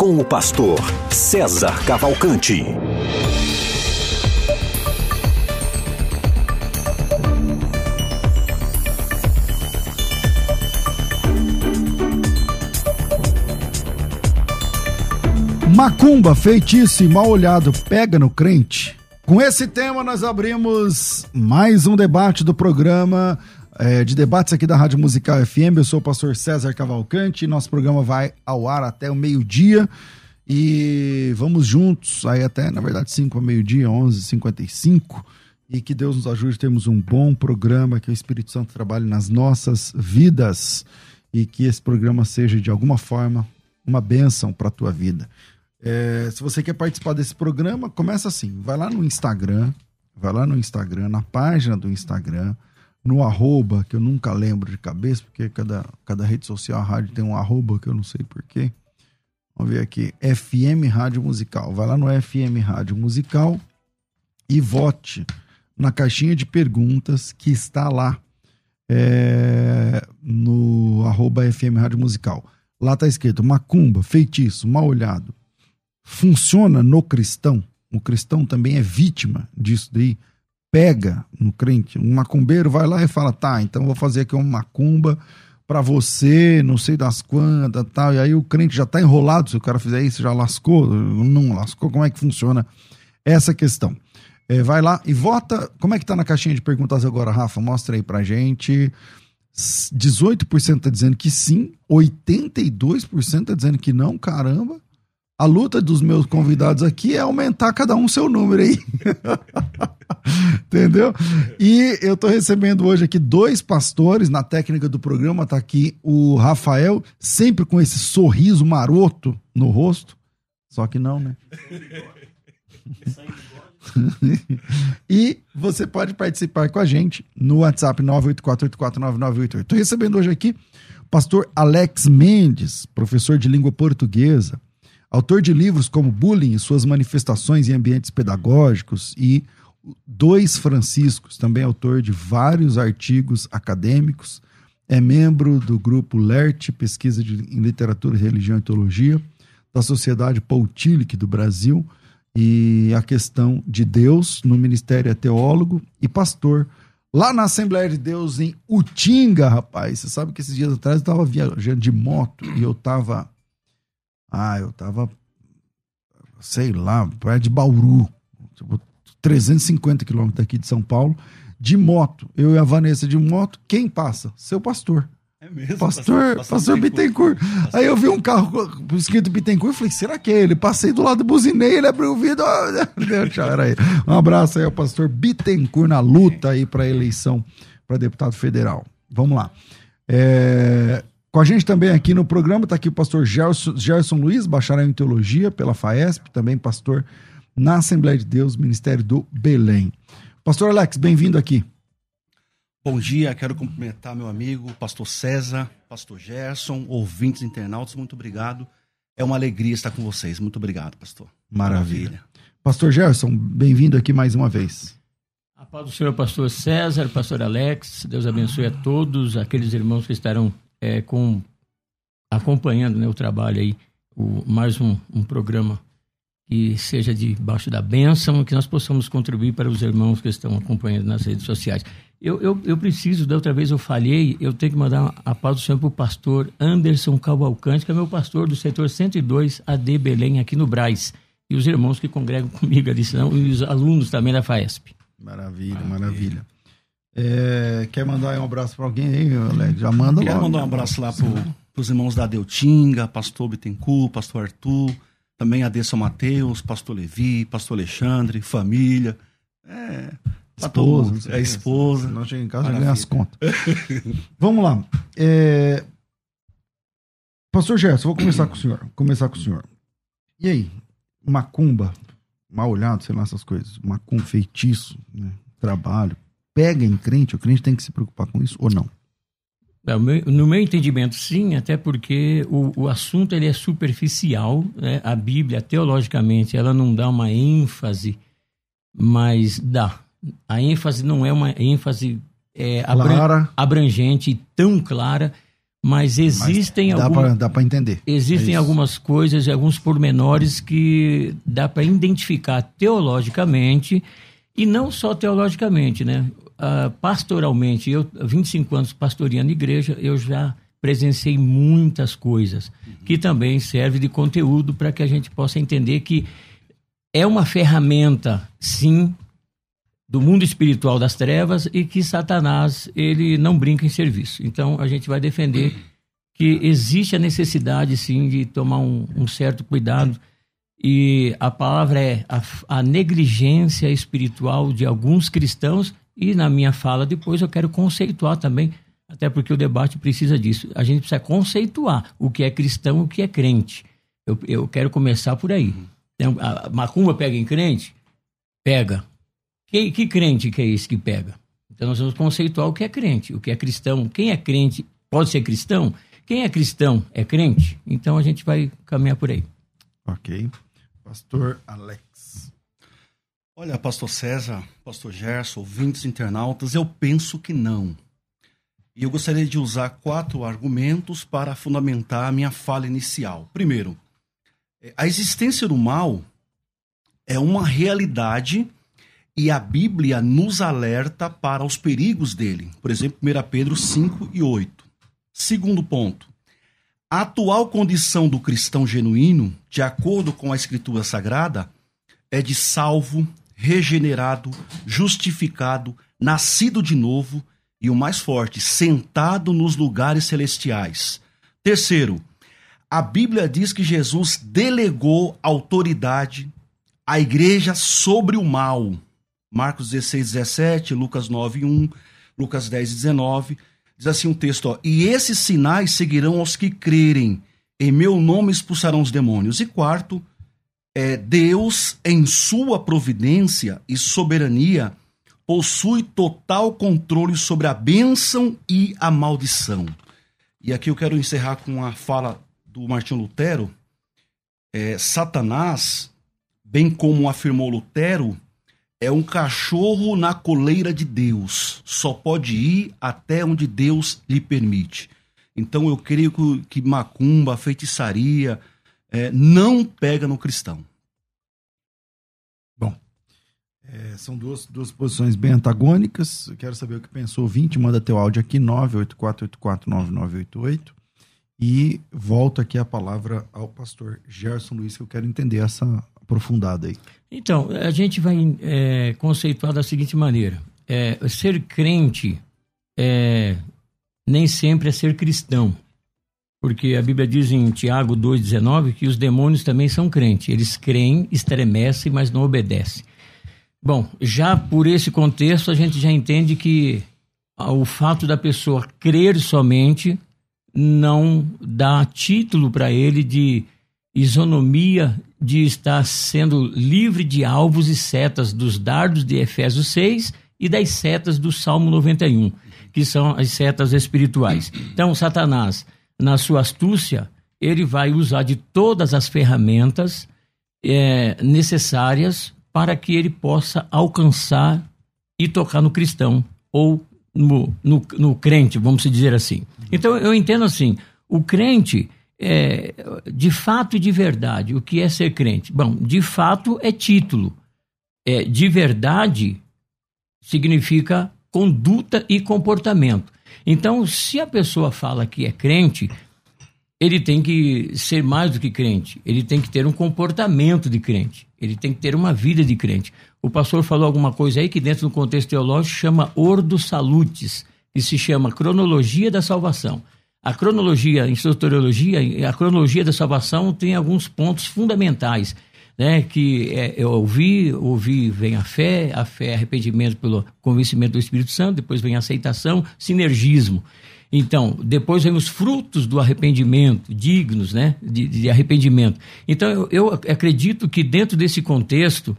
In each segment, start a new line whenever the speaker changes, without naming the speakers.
com o pastor César Cavalcante.
Macumba, feitiço e mal olhado pega no crente? Com esse tema, nós abrimos mais um debate do programa é, de debates aqui da Rádio Musical FM. Eu sou o pastor César Cavalcante. Nosso programa vai ao ar até o meio-dia. E vamos juntos, aí até, na verdade, 5 ao meio-dia, 11h55. E que Deus nos ajude a termos um bom programa, que o Espírito Santo trabalhe nas nossas vidas. E que esse programa seja, de alguma forma, uma bênção para a tua vida. É, se você quer participar desse programa, começa assim: vai lá no Instagram, vai lá no Instagram, na página do Instagram, no arroba, que eu nunca lembro de cabeça, porque cada, cada rede social, a rádio tem um arroba que eu não sei porquê. Vamos ver aqui, FM Rádio Musical. Vai lá no FM Rádio Musical e vote na caixinha de perguntas que está lá é, no arroba FM Rádio Musical. Lá está escrito macumba, feitiço, mal olhado. Funciona no cristão? O cristão também é vítima disso daí pega no crente. Um macumbeiro vai lá e fala: tá, então vou fazer aqui uma macumba para você, não sei das quantas tal. E aí o crente já tá enrolado. Se o cara fizer isso, já lascou? Não lascou? Como é que funciona essa questão? É, vai lá e vota. Como é que tá na caixinha de perguntas agora, Rafa? Mostra aí pra gente. 18% tá dizendo que sim, 82% tá dizendo que não, caramba. A luta dos meus convidados aqui é aumentar cada um seu número aí. Entendeu? E eu tô recebendo hoje aqui dois pastores na técnica do programa. Tá aqui o Rafael, sempre com esse sorriso maroto no rosto. Só que não, né? e você pode participar com a gente no WhatsApp 984849988. Tô recebendo hoje aqui o pastor Alex Mendes, professor de língua portuguesa Autor de livros como Bullying e suas manifestações em ambientes pedagógicos e Dois Franciscos, também autor de vários artigos acadêmicos, é membro do grupo LERT, Pesquisa de, em Literatura, Religião e Teologia, da Sociedade Paul Tillich do Brasil, e a questão de Deus no Ministério é teólogo e pastor lá na Assembleia de Deus em Utinga, rapaz. Você sabe que esses dias atrás eu estava viajando de moto e eu estava ah, eu tava, sei lá, perto de Bauru, tipo, 350 quilômetros daqui de São Paulo, de moto. Eu e a Vanessa de moto, quem passa? Seu pastor. É mesmo? Pastor, pastor, pastor Bittencourt. Pastor. Aí eu vi um carro escrito Bittencourt e falei, será que é ele? Passei do lado, buzinei, ele abriu o vidro. Deixa, era ele. Um abraço aí ao pastor Bittencourt na luta aí para eleição para deputado federal. Vamos lá. É, com a gente também aqui no programa está aqui o pastor Gerson, Gerson Luiz, bacharel em teologia pela FAESP, também pastor na Assembleia de Deus, Ministério do Belém. Pastor Alex, bem-vindo aqui.
Bom dia, quero cumprimentar meu amigo, pastor César, pastor Gerson, ouvintes internautas, muito obrigado. É uma alegria estar com vocês. Muito obrigado, pastor.
Maravilha. Maravilha. Pastor Gerson, bem-vindo aqui mais uma vez.
A paz do Senhor, pastor César, pastor Alex, Deus abençoe a todos aqueles irmãos que estarão é, com, acompanhando né, o trabalho aí, o, mais um, um programa que seja debaixo da bênção, que nós possamos contribuir para os irmãos que estão acompanhando nas redes sociais. Eu, eu, eu preciso, da outra vez eu falhei, eu tenho que mandar a paz do Senhor para o pastor Anderson Cavalcante, que é meu pastor do setor 102 AD Belém, aqui no Braz. E os irmãos que congregam comigo ali, são, e os alunos também da FAESP.
Maravilha, maravilha. maravilha. É, quer mandar um abraço para alguém aí, Alex? Já manda
Quero mandar um abraço lá para os irmãos da Deltinga, pastor Bittencourt, pastor Arthur, também a São Mateus, pastor Levi, pastor Alexandre, família. É,
esposa,
é esposa.
Nós chegamos em casa ganha as contas. Vamos lá. É... Pastor Gerson, vou começar com o senhor. Começar com o senhor. E aí, macumba, mal olhado, sei lá, essas coisas, macum, feitiço, né? trabalho, pega em crente, o crente tem que se preocupar com isso ou não?
É, no meu entendimento, sim, até porque o, o assunto ele é superficial. Né? A Bíblia, teologicamente, ela não dá uma ênfase, mas dá. A ênfase não é uma ênfase é, abran abrangente e tão clara, mas existem
mas
algumas.
Dá para entender.
Existem é algumas coisas, alguns pormenores que dá para identificar teologicamente e não só teologicamente, né? uh, pastoralmente, eu 25 anos pastoreando igreja, eu já presenciei muitas coisas que também serve de conteúdo para que a gente possa entender que é uma ferramenta, sim, do mundo espiritual das trevas e que Satanás ele não brinca em serviço. Então a gente vai defender que existe a necessidade, sim, de tomar um, um certo cuidado e a palavra é a, a negligência espiritual de alguns cristãos e na minha fala depois eu quero conceituar também, até porque o debate precisa disso. A gente precisa conceituar o que é cristão o que é crente. Eu, eu quero começar por aí. Então, a macumba pega em crente? Pega. Que, que crente que é esse que pega? Então nós vamos conceituar o que é crente, o que é cristão. Quem é crente pode ser cristão? Quem é cristão é crente? Então a gente vai caminhar por aí.
Ok. Pastor Alex.
Olha, pastor César, pastor Gerson, ouvintes internautas, eu penso que não. E eu gostaria de usar quatro argumentos para fundamentar a minha fala inicial. Primeiro, a existência do mal é uma realidade e a Bíblia nos alerta para os perigos dele. Por exemplo, 1 Pedro 5 e 8. Segundo ponto, a atual condição do cristão genuíno, de acordo com a Escritura Sagrada, é de salvo, regenerado, justificado, nascido de novo e o mais forte, sentado nos lugares celestiais. Terceiro, a Bíblia diz que Jesus delegou autoridade à igreja sobre o mal. Marcos 16, 17, Lucas 9, 1, Lucas 10, 19. Diz assim um texto, ó, e esses sinais seguirão aos que crerem. Em meu nome expulsarão os demônios. E quarto, é, Deus, em sua providência e soberania, possui total controle sobre a bênção e a maldição. E aqui eu quero encerrar com a fala do Martinho Lutero. É, Satanás, bem como afirmou Lutero, é um cachorro na coleira de Deus. Só pode ir até onde Deus lhe permite. Então eu creio que, macumba, feitiçaria, é, não pega no cristão.
Bom, é, são duas, duas posições bem antagônicas. Eu quero saber o que pensou o 20. Manda teu áudio aqui, 984849988. E volto aqui a palavra ao pastor Gerson Luiz, que eu quero entender essa aprofundada aí.
Então, a gente vai é, conceituar da seguinte maneira: é, ser crente é, nem sempre é ser cristão. Porque a Bíblia diz em Tiago 2,19 que os demônios também são crentes. Eles creem, estremecem, mas não obedecem. Bom, já por esse contexto, a gente já entende que o fato da pessoa crer somente não dá título para ele de isonomia de estar sendo livre de alvos e setas dos dardos de Efésios 6 e das setas do Salmo 91, que são as setas espirituais. Então, Satanás na sua astúcia, ele vai usar de todas as ferramentas é, necessárias para que ele possa alcançar e tocar no cristão ou no, no, no crente, vamos dizer assim. Então eu entendo assim: o crente, é, de fato e de verdade, o que é ser crente? Bom, de fato é título, é, de verdade significa conduta e comportamento. Então, se a pessoa fala que é crente, ele tem que ser mais do que crente, ele tem que ter um comportamento de crente, ele tem que ter uma vida de crente. O pastor falou alguma coisa aí que, dentro do contexto teológico, chama Ordo Salutis, que se chama Cronologia da Salvação. A cronologia, em soteriologia, a cronologia da salvação tem alguns pontos fundamentais né, que é, eu ouvi, ouvi vem a fé, a fé é arrependimento pelo convencimento do Espírito Santo, depois vem a aceitação, sinergismo. Então, depois vem os frutos do arrependimento, dignos, né? De, de arrependimento. Então, eu, eu, acredito que dentro desse contexto,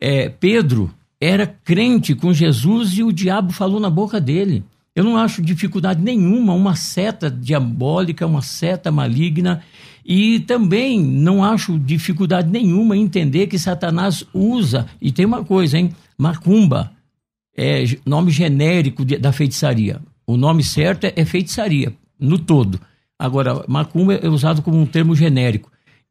é, Pedro era crente com Jesus e o diabo falou na boca dele. Eu não acho dificuldade nenhuma, uma seta diabólica, uma seta maligna, e também não acho dificuldade nenhuma entender que Satanás usa, e tem uma coisa, hein? Macumba, é nome genérico de, da feitiçaria. O nome certo é, é feitiçaria, no todo. Agora, macumba é usado como um termo genérico.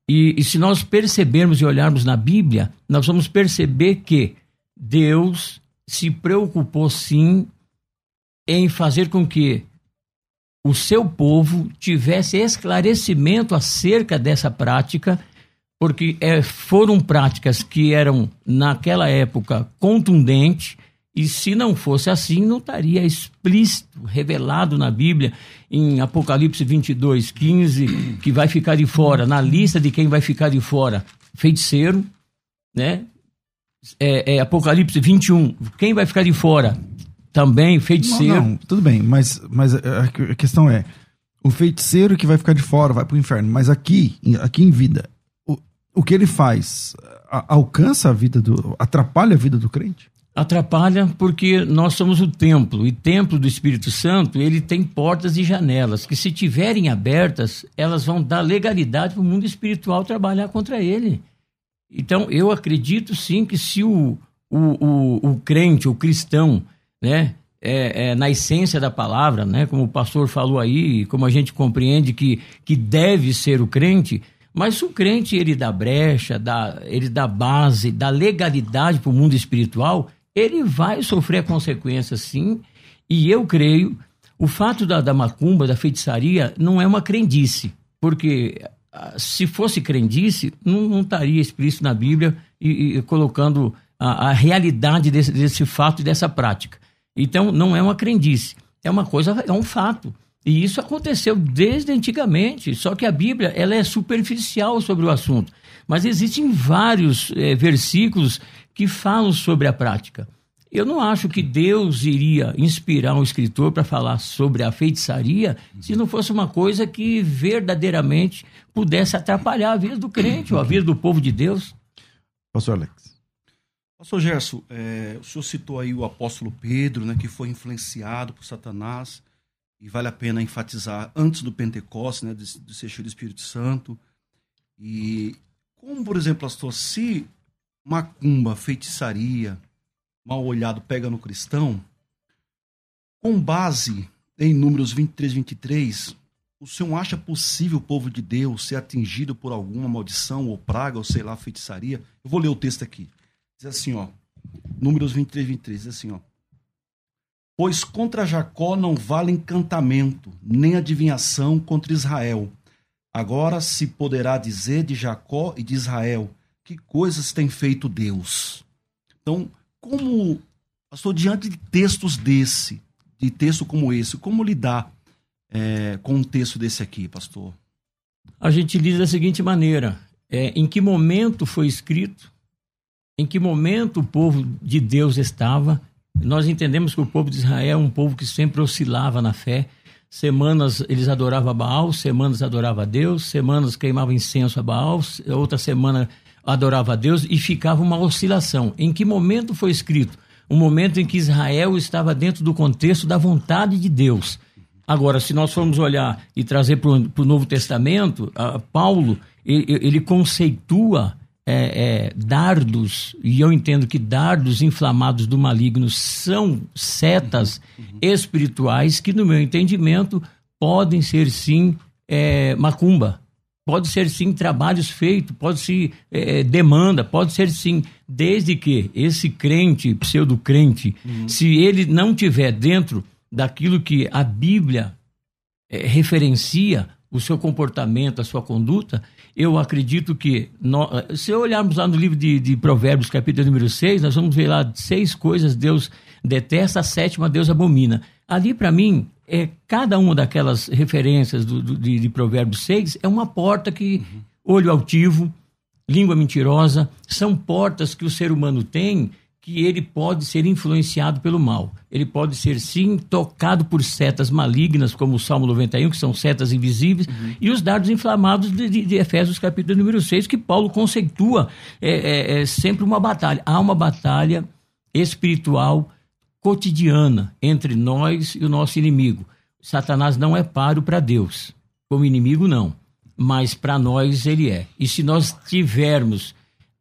E, e, se nós percebermos e olharmos na Bíblia, nós vamos perceber que Deus se preocupou sim em fazer com que o seu povo tivesse esclarecimento acerca dessa prática, porque é, foram práticas que eram, naquela época, contundentes, e se não fosse assim, não estaria explícito, revelado na Bíblia, em Apocalipse 22, 15, que vai ficar de fora, na lista de quem vai ficar de fora, feiticeiro, né? É, é, Apocalipse 21, quem vai ficar de fora? Também feiticeiro. Não, não,
tudo bem, mas, mas a questão é, o feiticeiro que vai ficar de fora vai para o inferno, mas aqui, aqui em vida, o, o que ele faz a, alcança a vida do, atrapalha a vida do crente?
Atrapalha porque nós somos o templo e templo do Espírito Santo ele tem portas e janelas que se tiverem abertas elas vão dar legalidade para o mundo espiritual trabalhar contra ele. Então eu acredito sim que se o, o, o, o crente, o cristão, né, é, é, na essência da palavra, né, como o pastor falou aí, como a gente compreende que, que deve ser o crente, mas o crente ele dá brecha, dá, ele dá base, dá legalidade para o mundo espiritual, ele vai sofrer consequências sim, e eu creio, o fato da, da macumba, da feitiçaria, não é uma crendice, porque ah, se fosse crendice, não, não estaria explícito na Bíblia e, e colocando a, a realidade desse, desse fato e dessa prática. Então, não é uma crendice, é uma coisa, é um fato. E isso aconteceu desde antigamente, só que a Bíblia ela é superficial sobre o assunto. Mas existem vários é, versículos que falam sobre a prática. Eu não acho que Deus iria inspirar um escritor para falar sobre a feitiçaria se não fosse uma coisa que verdadeiramente pudesse atrapalhar a vida do crente ou a vida do povo de Deus.
Pastor Alex.
Pastor Gerson, é, o senhor citou aí o apóstolo Pedro, né, que foi influenciado por Satanás, e vale a pena enfatizar antes do Pentecostes, né, de, de ser cheio do Espírito Santo. E como, por exemplo, pastor, se macumba, feitiçaria, mal olhado pega no cristão, com base em Números 23, 23, o senhor acha possível o povo de Deus ser atingido por alguma maldição ou praga, ou sei lá, feitiçaria? Eu vou ler o texto aqui. Diz assim, ó. Números 23, 23, diz assim, ó. Pois contra Jacó não vale encantamento, nem adivinhação contra Israel. Agora se poderá dizer de Jacó e de Israel: que coisas tem feito Deus? Então, como estou diante de textos desse, de texto como esse, como lidar é, com um texto desse aqui, pastor?
A gente diz da seguinte maneira: é, em que momento foi escrito? Em que momento o povo de Deus estava? Nós entendemos que o povo de Israel é um povo que sempre oscilava na fé. Semanas eles adoravam Baal, semanas adoravam a Deus, semanas queimavam incenso a Baal, outra semana adorava a Deus e ficava uma oscilação. Em que momento foi escrito? Um momento em que Israel estava dentro do contexto da vontade de Deus. Agora, se nós formos olhar e trazer para o Novo Testamento, Paulo ele, ele conceitua é, é, dardos, e eu entendo que dardos inflamados do maligno são setas uhum. espirituais que, no meu entendimento, podem ser sim é, macumba. Pode ser sim trabalhos feitos, pode ser é, demanda, pode ser sim, desde que esse crente, pseudo-crente, uhum. se ele não tiver dentro daquilo que a Bíblia é, referencia, o seu comportamento, a sua conduta, eu acredito que, nós, se olharmos lá no livro de, de, Provérbios, capítulo número 6, nós vamos ver lá seis coisas Deus detesta, a sétima Deus abomina. Ali, para mim, é, cada uma daquelas referências do, do, de, de, Provérbios 6 é uma porta que, uhum. olho altivo, língua mentirosa, são portas que o ser humano tem que ele pode ser influenciado pelo mal. Ele pode ser, sim, tocado por setas malignas, como o Salmo 91, que são setas invisíveis, uhum. e os dardos inflamados de, de, de, Efésios, capítulo número 6, que Paulo conceitua é, é, é sempre uma batalha. Há uma batalha espiritual cotidiana entre nós e o nosso inimigo. Satanás não é páreo para Deus, como inimigo não, mas para nós ele é. E se nós tivermos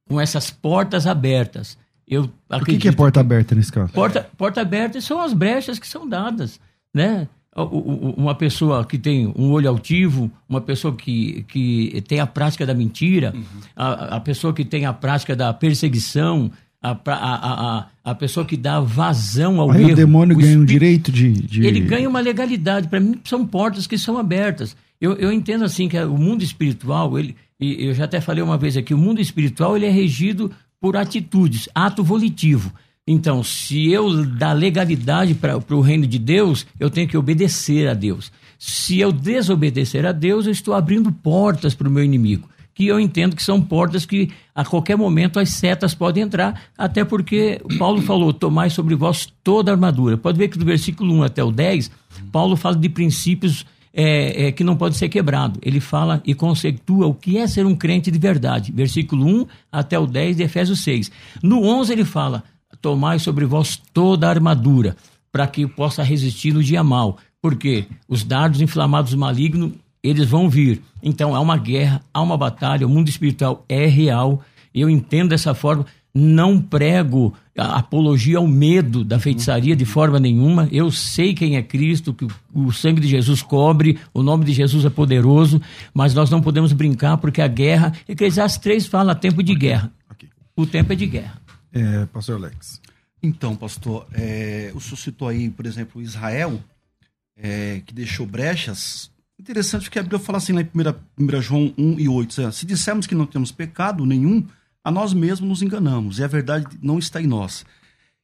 com essas portas abertas eu
o que, que é porta aberta nesse caso?
Porta, porta aberta são as brechas que são dadas, né? Uma pessoa que tem um olho altivo, uma pessoa que, que tem a prática da mentira, uhum. a, a pessoa que tem a prática da perseguição, a, a, a, a pessoa que dá vazão ao
Aí
erro.
O demônio o ganha um direito de, de,
Ele ganha uma legalidade. Para mim, são portas que são abertas. Eu, eu entendo assim que o mundo espiritual, ele, e eu já até falei uma vez aqui, o mundo espiritual ele é regido por atitudes, ato volitivo. Então, se eu dar legalidade para o reino de Deus, eu tenho que obedecer a Deus. Se eu desobedecer a Deus, eu estou abrindo portas para o meu inimigo. Que eu entendo que são portas que a qualquer momento as setas podem entrar, até porque Paulo falou: tomai sobre vós toda a armadura. Pode ver que do versículo 1 até o 10, Paulo fala de princípios é, é, que não pode ser quebrado. Ele fala e conceitua o que é ser um crente de verdade. Versículo 1 até o 10 de Efésios 6. No 11 ele fala: Tomai sobre vós toda a armadura, para que possa resistir no dia mal. Porque os dardos inflamados malignos, eles vão vir. Então há uma guerra, há uma batalha, o mundo espiritual é real. Eu entendo dessa forma não prego apologia ao medo da feitiçaria de forma nenhuma. Eu sei quem é Cristo, que o sangue de Jesus cobre, o nome de Jesus é poderoso, mas nós não podemos brincar porque a guerra. Eclesiastes 3 fala tempo de guerra. O tempo é de guerra.
É, pastor Alex.
Então, pastor, é, o senhor citou aí, por exemplo, Israel, é, que deixou brechas. Interessante que a Bíblia fala assim lá em 1, 1 João 1 e 8: se dissermos que não temos pecado nenhum, a nós mesmos nos enganamos e a verdade não está em nós.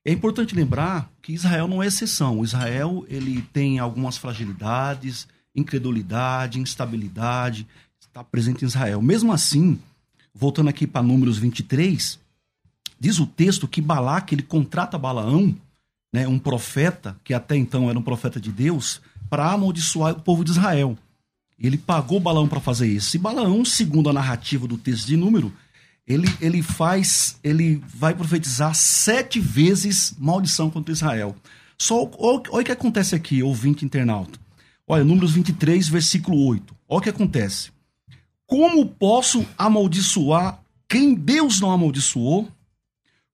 É importante lembrar que Israel não é exceção. Israel ele tem algumas fragilidades, incredulidade, instabilidade, está presente em Israel. Mesmo assim, voltando aqui para Números 23, diz o texto que Balaque ele contrata Balaão, né, um profeta, que até então era um profeta de Deus, para amaldiçoar o povo de Israel. Ele pagou Balaão para fazer isso. E Balaão, segundo a narrativa do texto de Número, ele, ele faz, ele vai profetizar sete vezes maldição contra Israel. Só olha o que acontece aqui, ouvinte internauta. Olha, Números 23, versículo 8. Olha o que acontece. Como posso amaldiçoar quem Deus não amaldiçoou?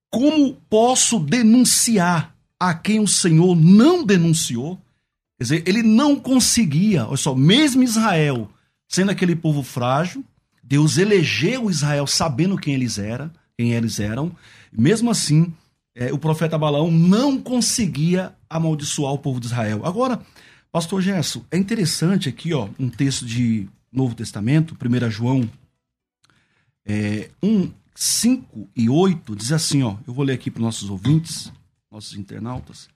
Como posso denunciar a quem o Senhor não denunciou? Quer dizer, ele não conseguia, olha só, mesmo Israel, sendo aquele povo frágil, Deus elegeu Israel sabendo quem eles eram, quem eles eram. Mesmo assim, é, o profeta Balaão não conseguia amaldiçoar o povo de Israel. Agora, pastor Gerson, é interessante aqui, ó, um texto de Novo Testamento, 1 João é, 1, 5 e 8, diz assim, ó, eu vou ler aqui para os nossos ouvintes, nossos internautas.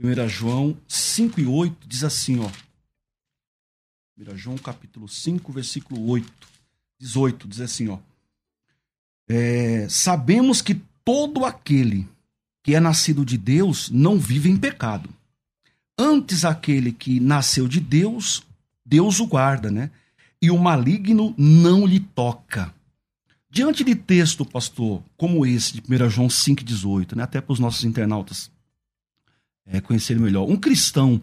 1 João 5 e 8 diz assim, ó. 1 João capítulo 5, versículo 8. 18, diz assim, ó. É, sabemos que todo aquele que é nascido de Deus não vive em pecado. Antes aquele que nasceu de Deus, Deus o guarda, né? E o maligno não lhe toca. Diante de texto, pastor, como esse de 1 João 5,18, né? até para os nossos internautas é, conhecerem melhor, um cristão,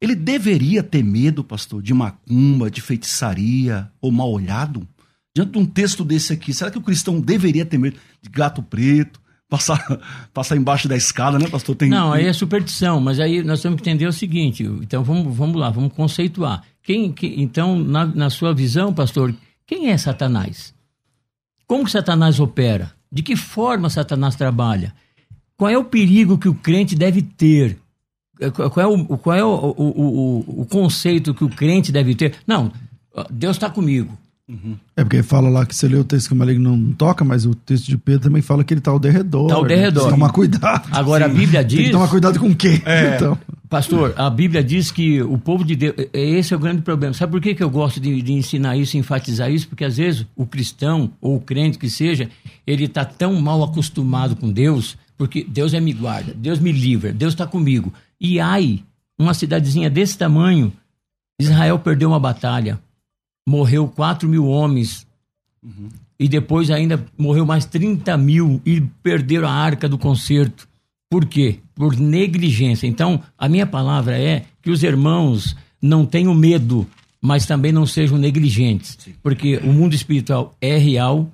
ele deveria ter medo, pastor, de macumba, de feitiçaria ou mal olhado? Diante de um texto desse aqui, será que o cristão deveria ter medo de gato preto, passar, passar embaixo da escada, né, pastor? Tem...
Não, aí é superstição, mas aí nós temos que entender o seguinte, então vamos, vamos lá, vamos conceituar. Quem, que, então, na, na sua visão, pastor, quem é Satanás? Como que Satanás opera? De que forma Satanás trabalha? Qual é o perigo que o crente deve ter? Qual é o, qual é o, o, o, o conceito que o crente deve ter? Não, Deus está comigo.
Uhum. É porque fala lá que você lê o texto que o maligno não toca, mas o texto de Pedro também fala que ele está ao derredor.
Está ao derredor. Né?
Tomar cuidado.
Agora Sim. a Bíblia diz. Tem que
tomar cuidado com o quê?
É, então.
Pastor, a Bíblia diz que o povo de Deus. é- Esse é o grande problema. Sabe por que, que eu gosto de, de ensinar isso, enfatizar isso? Porque às vezes o cristão, ou o crente que seja, ele está tão mal acostumado com Deus, porque Deus é me guarda, Deus me livra, Deus está comigo. E ai, uma cidadezinha desse tamanho, Israel perdeu uma batalha, morreu 4 mil homens, e depois ainda morreu mais 30 mil e perderam a arca do concerto. Por quê? Por negligência. Então, a minha palavra é que os irmãos não tenham medo, mas também não sejam negligentes, porque o mundo espiritual é real.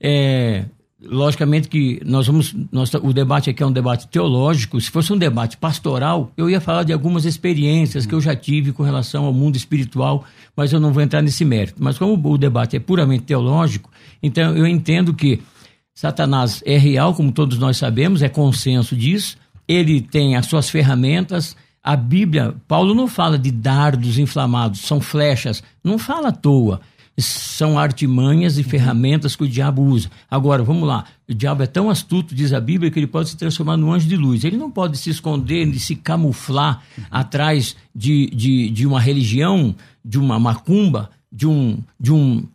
É, logicamente que nós vamos, nós, o debate aqui é um debate teológico. Se fosse um debate pastoral, eu ia falar de algumas experiências que eu já tive com relação ao mundo espiritual, mas eu não vou entrar nesse mérito. Mas como o debate é puramente teológico, então eu entendo que Satanás é real, como todos nós sabemos, é consenso disso. Ele tem as suas ferramentas. A Bíblia, Paulo não fala de dardos inflamados, são flechas, não fala à toa. São artimanhas e ferramentas que o diabo usa. Agora, vamos lá. O diabo é tão astuto, diz a Bíblia, que ele pode se transformar num anjo de luz. Ele não pode se esconder, nem se camuflar atrás de, de, de uma religião, de uma macumba, de um, de um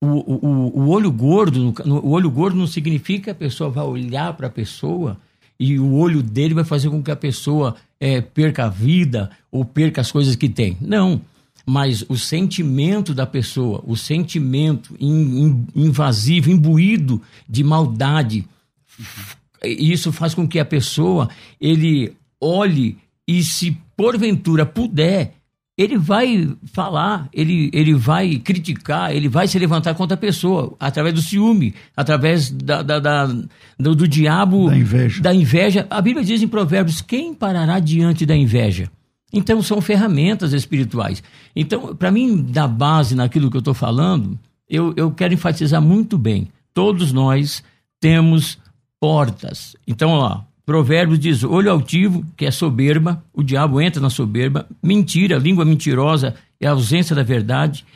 o, o, o olho gordo, o olho gordo não significa que a pessoa vai olhar para a pessoa e o olho dele vai fazer com que a pessoa eh, perca a vida ou perca as coisas que tem. Não. Mas o sentimento da pessoa, o sentimento in- in- invasivo, imbuído de maldade, isso faz com que a pessoa ele olhe e se porventura puder ele vai falar, ele, ele vai criticar, ele vai se levantar contra a pessoa, através do ciúme, através da, da- da- do, do diabo.
Da inveja.
Da inveja. A Bíblia diz em Provérbios: quem parará diante da inveja? Então, são ferramentas espirituais. Então, para mim, dar base naquilo que eu estou falando, eu, eu quero enfatizar muito bem. Todos nós temos portas. Então, ó, Provérbios diz: olho altivo, que é soberba, o diabo entra na soberba, mentira, língua mentirosa é a ausência da verdade,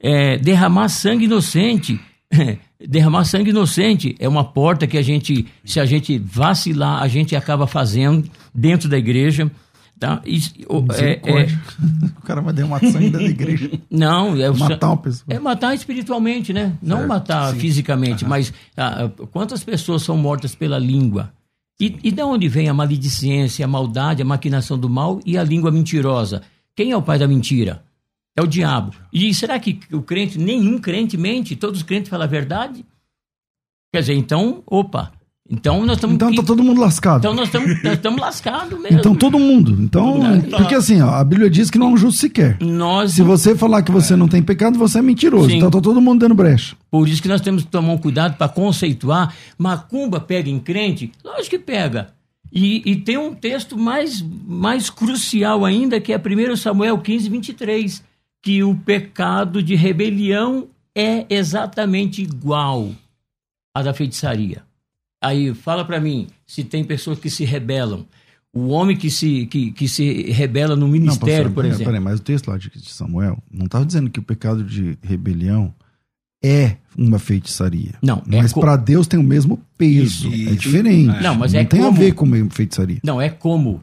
é, derramar sangue inocente. derramar sangue inocente é uma porta que a gente, se a gente vacilar, a gente acaba fazendo dentro da igreja. Tá? Isso, o- é- é-.
O cara vai derramar sangue da igreja.
não, é
Matar uma pessoa.
é matar espiritualmente, né? Não
Certo,
matar
sim.
fisicamente, mas ah, quantas pessoas são mortas pela língua? E, e de onde vem a maledicência, a maldade, a maquinação do mal e a língua mentirosa? Quem é o pai da mentira? É o diabo. E será que o crente, nenhum crente mente? Todos os crentes falam a verdade? Quer dizer, então, opa. Então nós estamos.
Então tá todo mundo lascado.
Então nós estamos lascados mesmo.
Então todo mundo. Então, porque assim, ó, a Bíblia diz que não é um justo sequer.
nós
Se você falar que você não tem pecado, você é mentiroso.
Sim.
Então tá todo mundo dando brecha.
Por isso que nós temos que tomar um cuidado para conceituar. Macumba pega em crente? Lógico que pega. E, e tem um texto mais, mais crucial ainda, que é 1 Samuel 15, 23, que o pecado de rebelião é exatamente igual à da feitiçaria. Aí fala para mim se tem pessoas que se rebelam. O homem que se, que, que se rebela no ministério,
pastor,
por exemplo.
Peraí, mas o texto lá de Samuel não estava dizendo que o pecado de rebelião é uma feitiçaria.
Não, é
Mas
co-
para Deus tem o mesmo peso.
Isso.
É diferente.
Não, mas
não
é
tem
como-
a ver com feitiçaria.
Não, é como.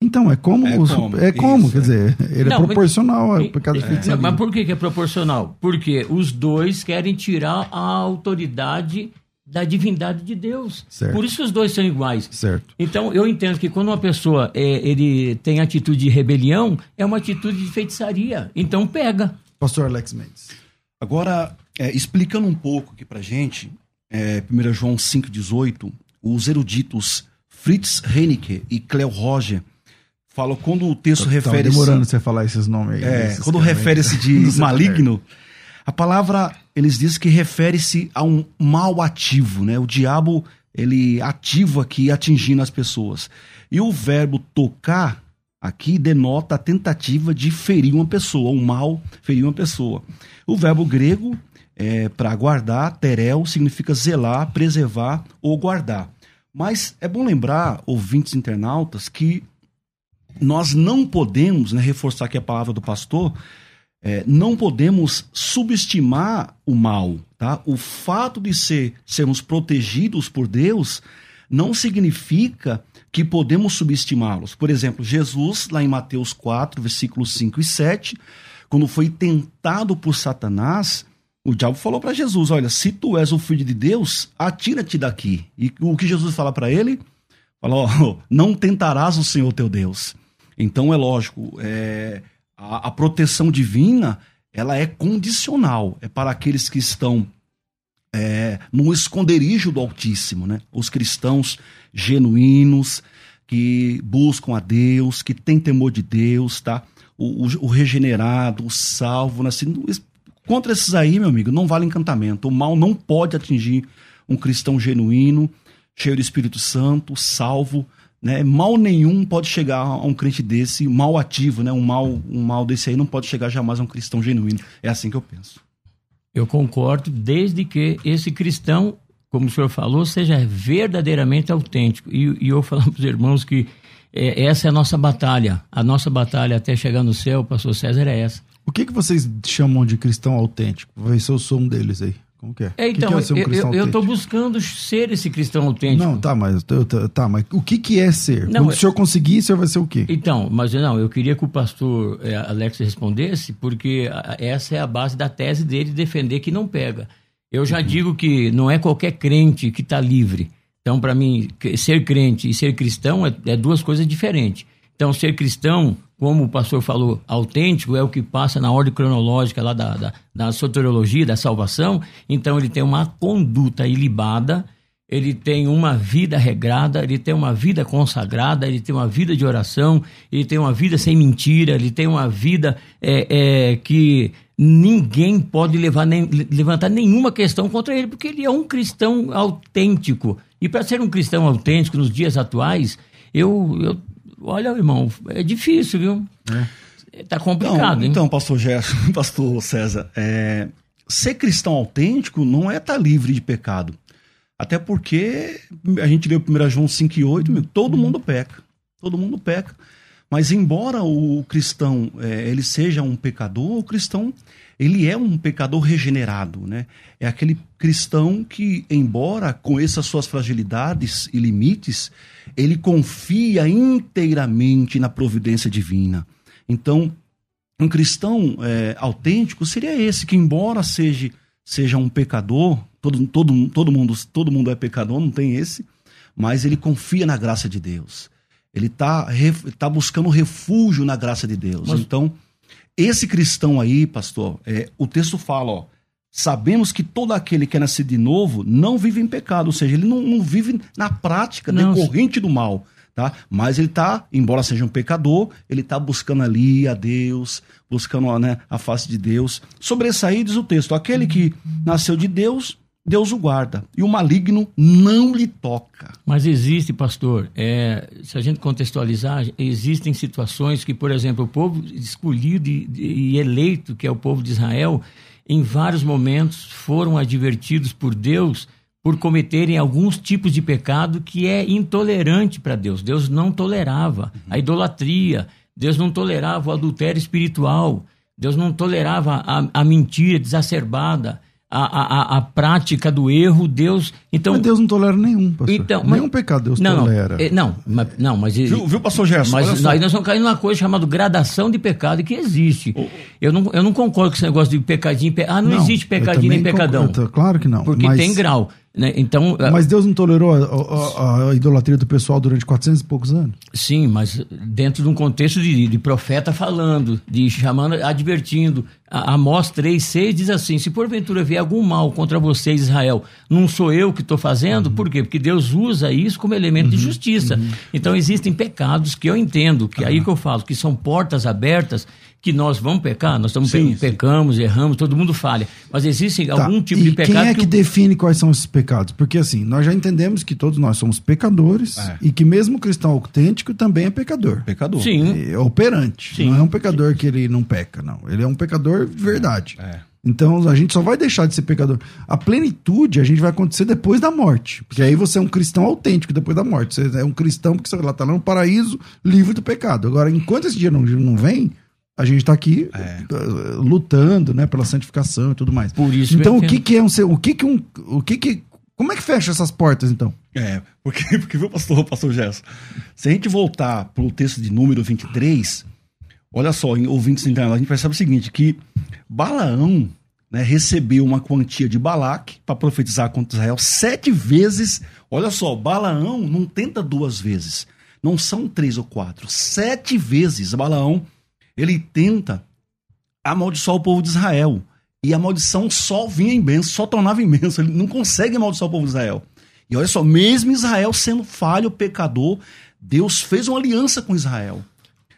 Então, é como.
É
os-
como,
é como,
isso,
quer
é.
dizer, ele
Não,
é
mas-
proporcional ao pecado de
É,
feitiçaria.
Mas por que, que é proporcional? Porque os dois querem tirar a autoridade da divindade de Deus.
Certo.
Por isso que os dois são iguais.
Certo.
Então, eu entendo que quando uma pessoa é, ele tem atitude de rebelião, é uma atitude de feitiçaria. Então, pega.
Pastor Alex Mendes.
Agora, é, explicando um pouco aqui pra gente, é, 1 João 5,18, os eruditos Fritz Heinecke e Cleo Roger falam quando o texto
Tava
refere
demorando você falar esses nomes aí.
É, quando refere-se de
sei
maligno, a palavra, eles dizem que refere-se a um mal ativo, né? O diabo, ele ativo aqui, atingindo as pessoas. E o verbo tocar aqui denota a tentativa de ferir uma pessoa, um mal ferir uma pessoa. O verbo grego, é, para guardar, terel, significa zelar, preservar ou guardar. Mas é bom lembrar, ouvintes internautas, que nós não podemos, né, reforçar aqui a palavra do pastor, é, não podemos subestimar o mal, tá? O fato de ser, sermos protegidos por Deus não significa que podemos subestimá-los. Por exemplo, Jesus, lá em Mateus 4, versículos 5 e 7, quando foi tentado por Satanás, o diabo falou para Jesus: Olha, se tu és o filho de Deus, atira-te daqui. E o que Jesus fala para ele? Falou: oh, Não tentarás o Senhor teu Deus. Então é lógico, é, a, a proteção divina ela é condicional, é para aqueles que estão é, no esconderijo do Altíssimo, né? Os cristãos genuínos que buscam a Deus, que têm temor de Deus, tá? O, o, o regenerado, o salvo, assim, contra esses aí, meu amigo, não vale encantamento. O mal não pode atingir um cristão genuíno, cheio do Espírito Santo, salvo, né? Mal nenhum pode chegar a um crente desse, mal ativo, né? Um mal, um mal desse aí não pode chegar jamais a um cristão genuíno. É assim que eu penso.
Eu concordo, desde que esse cristão, como o senhor falou, seja verdadeiramente autêntico. E, e eu falo para os irmãos que é, essa é a nossa batalha. A nossa batalha até chegar no céu, pastor César, é essa.
O que, que vocês chamam de cristão autêntico? Vou ver se eu sou um deles aí. Como que é?
é então,
que que
é um eu estou buscando ser esse cristão autêntico.
Não, tá, mas, tá, mas o que, que é ser? Não, Quando o senhor conseguir, o senhor vai ser o quê?
Então, mas não, eu queria que o pastor é, Alex respondesse, porque essa é a base da tese dele defender que não pega. Eu já uhum. digo que não é qualquer crente que está livre. Então, para mim, ser crente e ser cristão é, é duas coisas diferentes. Então, ser cristão como o pastor falou, autêntico é o que passa na ordem cronológica lá da, da, da soteriologia, da salvação. Então ele tem uma conduta ilibada, ele tem uma vida regrada, ele tem uma vida consagrada, ele tem uma vida de oração, ele tem uma vida sem mentira, ele tem uma vida é, é, que ninguém pode levar, nem, levantar nenhuma questão contra ele, porque ele é um cristão autêntico. E para ser um cristão autêntico nos dias atuais, eu, eu olha, irmão, é difícil, viu? É. Tá complicado,
hein? Então, pastor Gerson, pastor César, é, ser cristão autêntico não é estar tá livre de pecado. Até porque a gente leu 1 João 5 e 8, todo mundo peca. Todo mundo peca. Mas embora o cristão é, ele seja um pecador, o cristão ele é um pecador regenerado, né? É aquele cristão que, embora conheça suas fragilidades e limites, ele confia inteiramente na providência divina. Então, um cristão é, autêntico seria esse que, embora seja, seja um pecador, todo, todo, todo, mundo, todo mundo é pecador, não tem esse, mas ele confia na graça de Deus. Ele está tá buscando refúgio na graça de Deus. Mas... Então, esse cristão aí, pastor, é, o texto fala, ó, sabemos que todo aquele que é nascido de novo não vive em pecado, ou seja, ele não, não vive na prática não, decorrente do mal, tá? Mas ele está, embora seja um pecador, ele está buscando ali a Deus, buscando né, a face de Deus. Sobressair, diz o texto, aquele que nasceu de Deus, Deus o guarda. E o maligno não lhe toca.
Mas existe, pastor, é, se a gente contextualizar, existem situações que, por exemplo, o povo escolhido e, eleito, que é o povo de Israel, em vários momentos foram advertidos por Deus por cometerem alguns tipos de pecado que é intolerante para Deus. Deus não tolerava a idolatria, Deus não tolerava o adultério espiritual, Deus não tolerava a, a mentira exacerbada a, a, a, prática do erro, Deus. Então,
mas Deus não tolera nenhum, pastor. Então, mas, nenhum pecado Deus
não,
tolera.
É, não, mas, não, mas.
Viu, viu pastor Gerson?
Mas nós, nós estamos caindo numa coisa chamada gradação de pecado que existe. Oh. Eu, não, eu não concordo com esse negócio de pecadinho. Ah, não, não existe pecadinho nem pecadão.
Concordo, claro que não.
Porque mas... tem grau. Né? Então,
mas Deus não tolerou a, a, a, idolatria do pessoal durante 400 e poucos anos?
Sim, mas dentro de um contexto de, de profeta falando, de chamando, advertindo. Amós 3, 6 diz assim: Se porventura vier algum mal contra vocês, Israel, não sou eu que estou fazendo, uhum. por quê? Porque Deus usa isso como elemento uhum. de justiça. Uhum. Então existem pecados que eu entendo, que aí que eu falo, que são portas abertas que nós vamos pecar, nós estamos sim, pecamos, sim. erramos, todo mundo falha. Mas existe tá. algum tipo
e
de pecado.
Quem é que, que, define quais são esses pecados? Porque assim, nós já entendemos que todos nós somos pecadores é. e que mesmo o cristão autêntico também é pecador.
Pecador.
Sim. É operante. Sim. Não é um pecador sim. que ele não peca, não. Ele é um pecador de verdade. É. Então a gente só vai deixar de ser pecador. A plenitude a gente vai acontecer depois da morte. Porque aí você é um cristão autêntico depois da morte. Você é um cristão porque você lá está no paraíso, livre do pecado. Agora, enquanto esse dia não, não vem, a gente está aqui é. Eh, lutando, né, pela santificação e tudo mais.
Por isso
então o que, que é um o que que um o que que Como é que fecha essas portas, então?
É, porque, porque viu, pastor, pastor Gerson? Se a gente voltar para o texto de número 23, olha só, em ouvintes internos, a gente percebe o seguinte, que Balaão né, recebeu uma quantia de Balaque para profetizar contra Israel sete vezes. Olha só, Balaão não tenta duas vezes, não são três ou quatro, sete vezes Balaão ele tenta amaldiçoar o povo de Israel. E a maldição só vinha em bênção, só tornava em bênção. Ele não consegue amaldiçoar o povo de Israel. E olha só, mesmo Israel sendo falho, pecador, Deus fez uma aliança com Israel.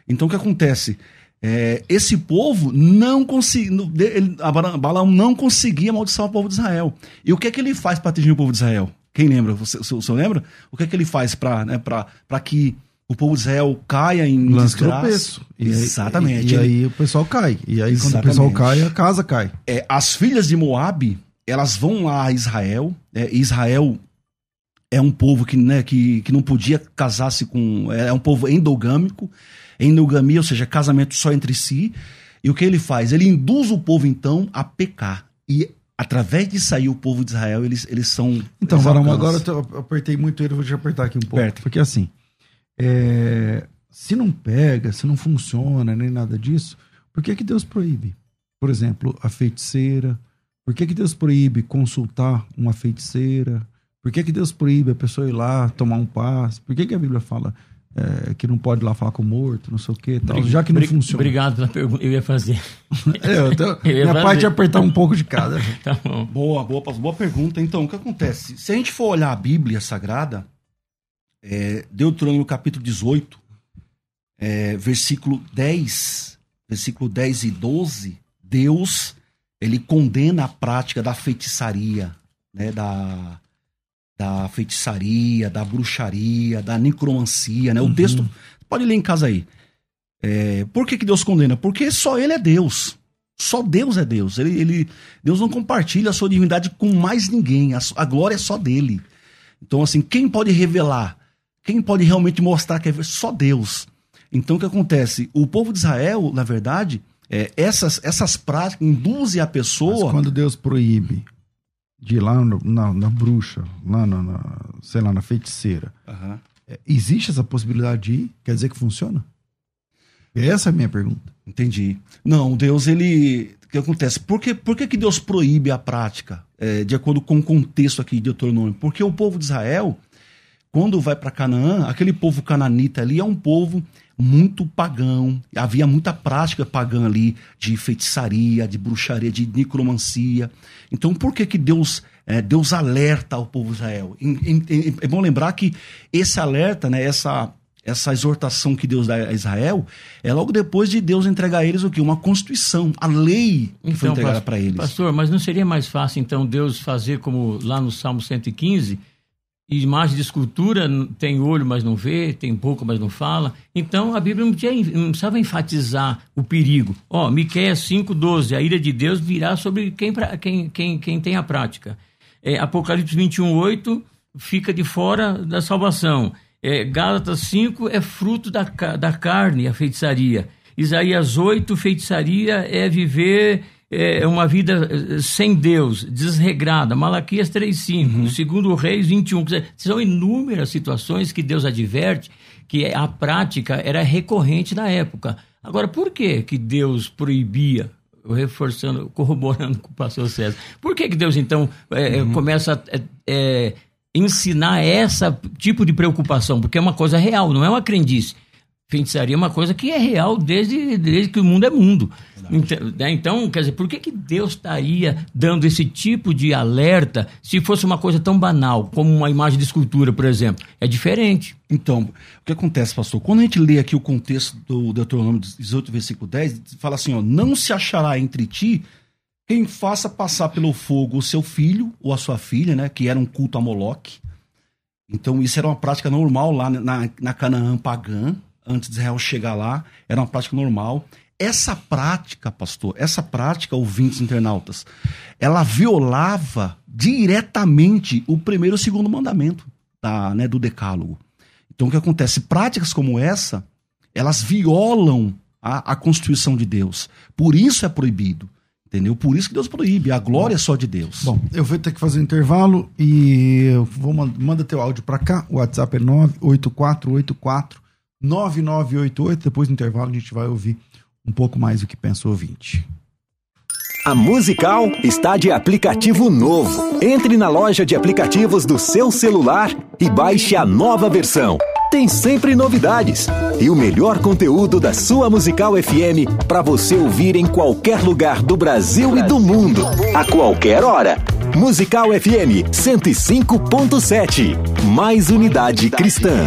Então o que acontece? É, esse povo não conseguia. Balaão não conseguia amaldiçoar o povo de Israel. E o que é que ele faz para atingir o povo de Israel? Quem lembra? Você, o senhor lembra? O que é que ele faz para né, que o povo de Israel caia em
Lance desgraça?
E Exatamente.
E, e, aí o pessoal cai. E aí Exatamente. quando o pessoal cai, a casa cai.
É, as filhas de Moabe, elas vão lá a Israel. É, Israel é um povo que, né, que, que não podia casar-se com. É um povo endogâmico. Endogamia, ou seja, casamento só entre si. E o que ele faz? Ele induz o povo, então, a pecar. E através de sair o povo de Israel, eles, eles são.
Então, Varão, agora eu apertei muito ele, vou te apertar aqui um pouco. Perto. Porque assim, é, se não pega, se não funciona, nem nada disso, por que, que Deus proíbe? Por exemplo, a feiticeira. Por que, que Deus proíbe consultar uma feiticeira? Por que, que Deus proíbe a pessoa ir lá tomar um passe? Por que, que a Bíblia fala é, que não pode ir lá falar com o morto, não sei o que tal, já que não funciona?
Obrigado pela pergunta, eu ia fazer.
é, eu tô, eu minha fazer. parte é apertar um pouco de cada.
tá bom. Boa, boa, boa pergunta. Então, o que acontece? Se a gente for olhar a Bíblia Sagrada, é, Deuteronômio capítulo 18, é, versículo 10, versículo 10 e 12, Deus ele condena a prática da feitiçaria, né, da, da feitiçaria, da bruxaria, da necromancia, né? O uhum. texto, pode ler em casa aí. É, por que, que Deus condena? Porque só Ele é Deus. Só Deus é Deus. Ele, ele, Deus não compartilha a sua divindade com mais ninguém. A, a glória é só dele. Então, assim, quem pode revelar? Quem pode realmente mostrar que é só Deus? Então, o que acontece? O povo de Israel, na verdade, é, essas, essas práticas induzem a pessoa.
Mas quando Deus proíbe de ir lá no, na, na, bruxa, lá na, na, sei lá, na feiticeira. Uhum. É, existe essa possibilidade de ir? Quer dizer que funciona? Essa é a minha pergunta.
Entendi. Não, Deus, ele. O que acontece? Por que, por que, que Deus proíbe a prática? É, de acordo com o contexto aqui de Deuteronômio? Porque o povo de Israel, quando vai para Canaã, aquele povo cananita ali é um povo muito pagão. Havia muita prática pagã ali de feitiçaria, de bruxaria, de necromancia. Então, por que que Deus é, Deus alerta ao povo de Israel? É bom lembrar que esse alerta, né, essa essa exortação que Deus dá a Israel é logo depois de Deus entregar a eles o que uma constituição, a lei que então, foi entregada para eles.
Pastor, mas não seria mais fácil então Deus fazer como lá no Salmo 115? Imagem de escultura tem olho, mas não vê, tem boca, mas não fala. Então a Bíblia não, tinha, não precisava enfatizar o perigo. Ó, oh, Miqueias 5,12, a ira de Deus virá sobre quem, quem, quem, quem tem a prática. É, Apocalipse 21,8 fica de fora da salvação. É, Gálatas 5 é fruto da, da carne, a feitiçaria. Isaías 8, feitiçaria é viver é, é uma vida eh, sem Deus, desregrada. Malaquias 3,5, uhum. segundo Reis 21. São inúmeras situações que Deus adverte que a prática era recorrente na época. Agora, por que, que Deus proibia? Reforçando, corroborando com o pastor César. Por que, que Deus, então, é, uhum. começa a é, ensinar esse tipo de preocupação? Porque é uma coisa real, não é uma crendice feitiçaria é uma coisa que é real desde, desde que o mundo é mundo. Então, né? então, quer dizer, por que, que Deus estaria dando esse tipo de alerta se fosse uma coisa tão banal, como uma imagem de escultura, por exemplo? É diferente.
Então, o que acontece, pastor? Quando a gente lê aqui o contexto do Deuteronômio 18, versículo 10, fala assim: ó, não se achará entre ti quem faça passar pelo fogo o seu filho ou a sua filha, né? Que era um culto a Moloque. Então, isso era uma prática normal lá na, na Canaã pagã antes de Israel chegar lá, era uma prática normal. Essa prática, pastor, essa prática, ouvintes internautas, ela violava diretamente o primeiro e o segundo mandamento da, né, do decálogo. Então o que acontece? Práticas como essa, elas violam a, a Constituição de Deus. Por isso é proibido. Entendeu? Por isso que Deus proíbe. A glória é só de Deus.
Bom, eu vou ter que fazer um intervalo e vou manda teu áudio para cá. O WhatsApp é 98484 9988. Depois do intervalo a gente vai ouvir um pouco mais o que pensa o ouvinte.
A Musical está de aplicativo novo. Entre na loja de aplicativos do seu celular e baixe a nova versão. Tem sempre novidades e o melhor conteúdo da sua Musical FM para você ouvir em qualquer lugar do Brasil e do mundo, a qualquer hora. Musical FM 105.7. Mais unidade cristã.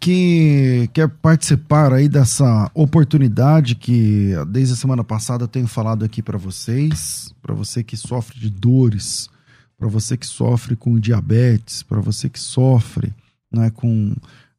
que quer participar aí dessa oportunidade que desde a semana passada eu tenho falado aqui para vocês, para você que sofre de dores, para você que sofre com diabetes, para você que sofre né, com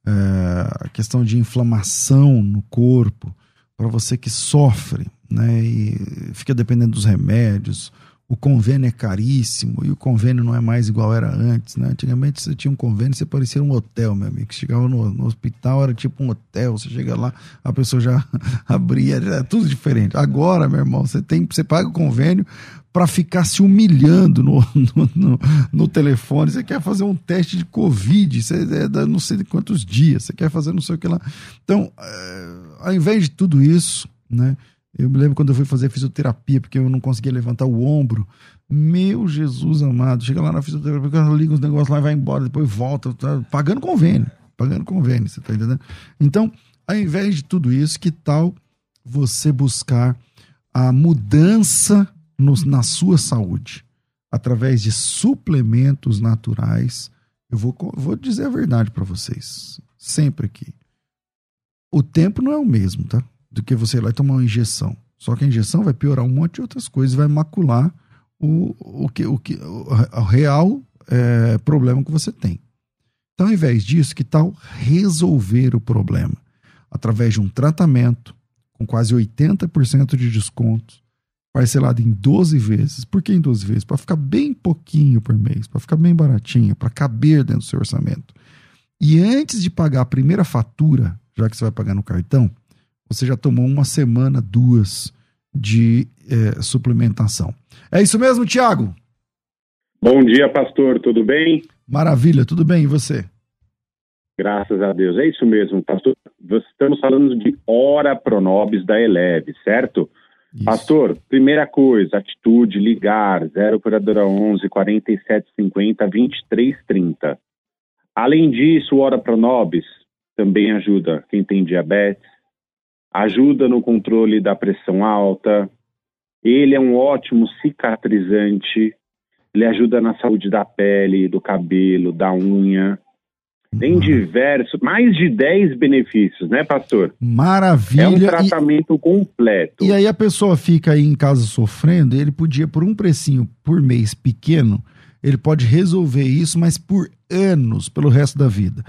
é, a questão de inflamação no corpo, para você que sofre né, e fica dependendo dos remédios, o convênio é caríssimo e o convênio não é mais igual era antes, né? Antigamente você tinha um convênio, você parecia um hotel, meu amigo. Chegava no, no hospital, era tipo um hotel. Você chega lá, a pessoa já abria, era tudo diferente. Agora, meu irmão, você tem, você paga o convênio para ficar se humilhando no, no, no, no, telefone. Você quer fazer um teste de Covid, você é não sei de quantos dias, você quer fazer não sei o que lá. Então, é, ao invés de tudo isso, né? Eu me lembro quando eu fui fazer fisioterapia, porque eu não conseguia levantar o ombro. Meu Jesus amado, chega lá na fisioterapia, liga os negócios lá e vai embora, depois volta, tá pagando convênio, pagando convênio, você tá entendendo? Então, ao invés de tudo isso, que tal você buscar a mudança no, na sua saúde através de suplementos naturais? Eu vou, vou dizer a verdade para vocês, sempre aqui. O tempo não é o mesmo, tá? Do que você ir lá e tomar uma injeção. Só que a injeção vai piorar um monte de outras coisas, vai macular o, o, que, o, que, o, real é, problema que você tem. Então, ao invés disso, que tal resolver o problema? Através de um tratamento com quase 80% de desconto, parcelado em 12 vezes. Por que em 12 vezes? Para ficar bem pouquinho por mês, para ficar bem baratinho, para caber dentro do seu orçamento. E antes de pagar a primeira fatura, já que você vai pagar no cartão, você já tomou uma semana, duas de é, suplementação. É isso mesmo, Tiago?
Bom dia, pastor, tudo bem?
Maravilha, tudo bem, e você?
Graças a Deus, é isso mesmo, pastor. Estamos falando de Hora Pronobis da Eleve, certo? Isso. Pastor, primeira coisa, atitude, ligar, 0 operadora 11 47 50 23 30. Além disso, Hora Pronobis também ajuda quem tem diabetes, ajuda no controle da pressão alta, ele é um ótimo cicatrizante, ele ajuda na saúde da pele, do cabelo, da unha. Tem uhum. diversos, mais de 10 benefícios, né, pastor?
Maravilha.
É um tratamento e, completo.
E aí a pessoa fica aí em casa sofrendo, ele podia, por um precinho por mês pequeno, ele pode resolver isso, mas por anos, pelo resto da vida.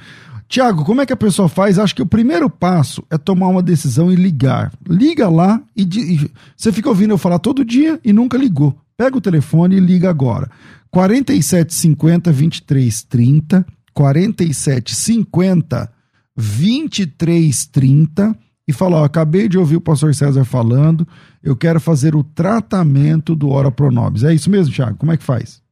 Tiago, como é que a pessoa faz? Acho que o primeiro passo é tomar uma decisão e ligar. Liga lá e, e, você fica ouvindo eu falar todo dia e nunca ligou. Pega o telefone e liga agora. 4750 2330 4750 2330 e fala, ó, acabei de ouvir o pastor César falando, eu quero fazer o tratamento do Ora Pronobis. É isso mesmo, Tiago? Como é que faz?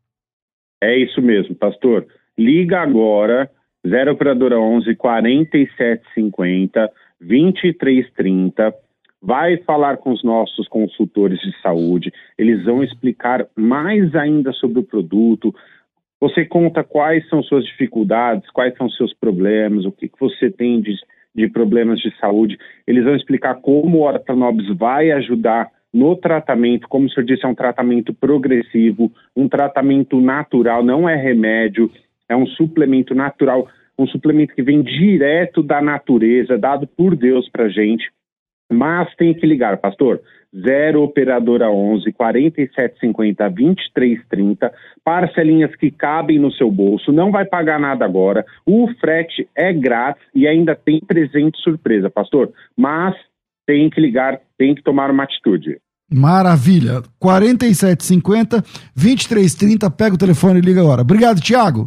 É isso mesmo, pastor. Liga agora 0 operadora 11 4750 2330. Vai falar com os nossos consultores de saúde, eles vão explicar mais ainda sobre o produto. Você conta quais são suas dificuldades, quais são seus problemas, o que, que você tem de, de problemas de saúde. Eles vão explicar como o Ortanobis vai ajudar no tratamento, como o senhor disse, é um tratamento progressivo, um tratamento natural, não é remédio, é um suplemento natural, um suplemento que vem direto da natureza, dado por Deus para gente. Mas tem que ligar, pastor. 0 operadora 11 4750 2330, parcelinhas que cabem no seu bolso, não vai pagar nada agora. O frete é grátis e ainda tem presente surpresa, pastor. Mas tem que ligar, tem que tomar uma atitude.
Maravilha. 4750 2330, pega o telefone e liga agora. Obrigado, Tiago.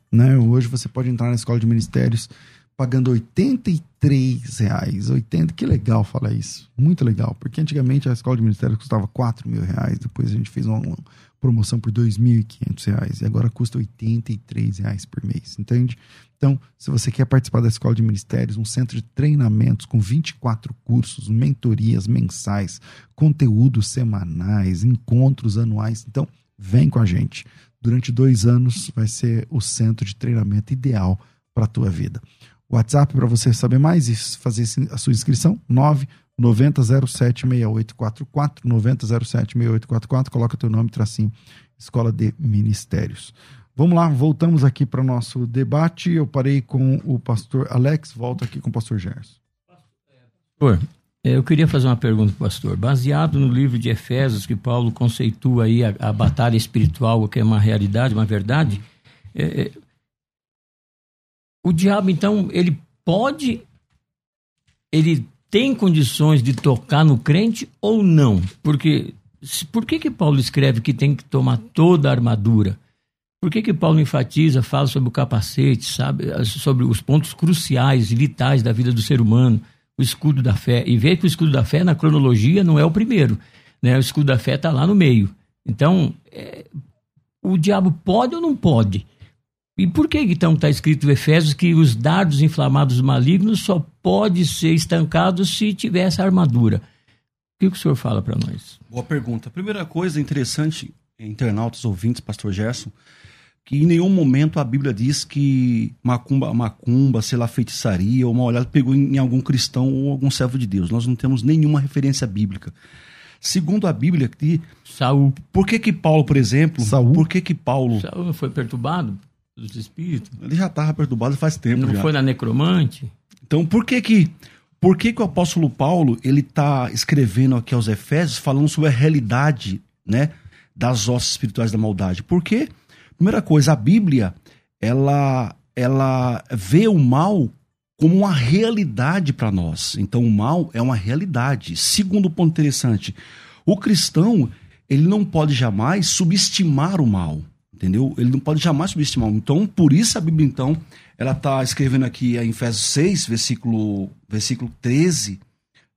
né? Hoje você pode entrar na Escola de Ministérios pagando 83 reais. 80, que legal falar isso. Muito legal, porque antigamente a Escola de Ministérios custava 4 mil reais, depois a gente fez uma, promoção por 2.500 reais e agora custa 83 reais por mês, entende? Então, se você quer participar da Escola de Ministérios, um centro de treinamentos com 24 cursos, mentorias mensais, conteúdos semanais, encontros anuais, então vem com a gente. Durante dois anos vai ser o centro de treinamento ideal para a tua vida. WhatsApp para você saber mais e fazer a sua inscrição, 9 90076844, 90076844, coloca teu nome, tracinho, Escola de Ministérios. Vamos lá, voltamos aqui para o nosso debate. Eu parei com o pastor Alex, volto aqui com o pastor Gerson.
Pastor, eu queria fazer uma pergunta para o pastor. Baseado no livro de Efésios, que Paulo conceitua aí a, a batalha espiritual, que é uma realidade, uma verdade, é, é, o diabo, então, ele pode, ele tem condições de tocar no crente ou não? Porque, por que que Paulo escreve que tem que tomar toda a armadura? Por que, que Paulo enfatiza, fala sobre o capacete, sabe, sobre os pontos cruciais, vitais da vida do ser humano, o escudo da fé? E vê que o escudo da fé, na cronologia, não é o primeiro. Né? O escudo da fé está lá no meio. Então, é, o diabo pode ou não pode? E por que então está escrito em Efésios que os dardos inflamados malignos só pode ser estancados se tiver essa armadura? O que, que o senhor fala para nós?
Boa pergunta. Primeira coisa interessante, internautas ouvintes, pastor Gerson, que em nenhum momento a Bíblia diz que macumba, macumba, sei lá, feitiçaria ou uma olhada pegou em, em algum cristão ou algum servo de Deus. Nós não temos nenhuma referência bíblica. Segundo a Bíblia, que
Saul.
Por que que Paulo, por exemplo,
Saul?
por que que Paulo,
Saul não foi perturbado pelos espíritos?
ele já estava perturbado faz tempo
Não
já.
foi na necromante?
Então, por que que por que que o apóstolo Paulo, ele está escrevendo aqui aos Efésios falando sobre a realidade, né, das hostes espirituais da maldade? Porque Primeira coisa, a Bíblia, ela, ela vê o mal como uma realidade para nós. Então, o mal é uma realidade. Segundo ponto interessante, o cristão, ele não pode jamais subestimar o mal, entendeu? Ele não pode jamais subestimar. Então, por isso a Bíblia, então, ela está escrevendo aqui em Efésios 6, versículo, versículo 13,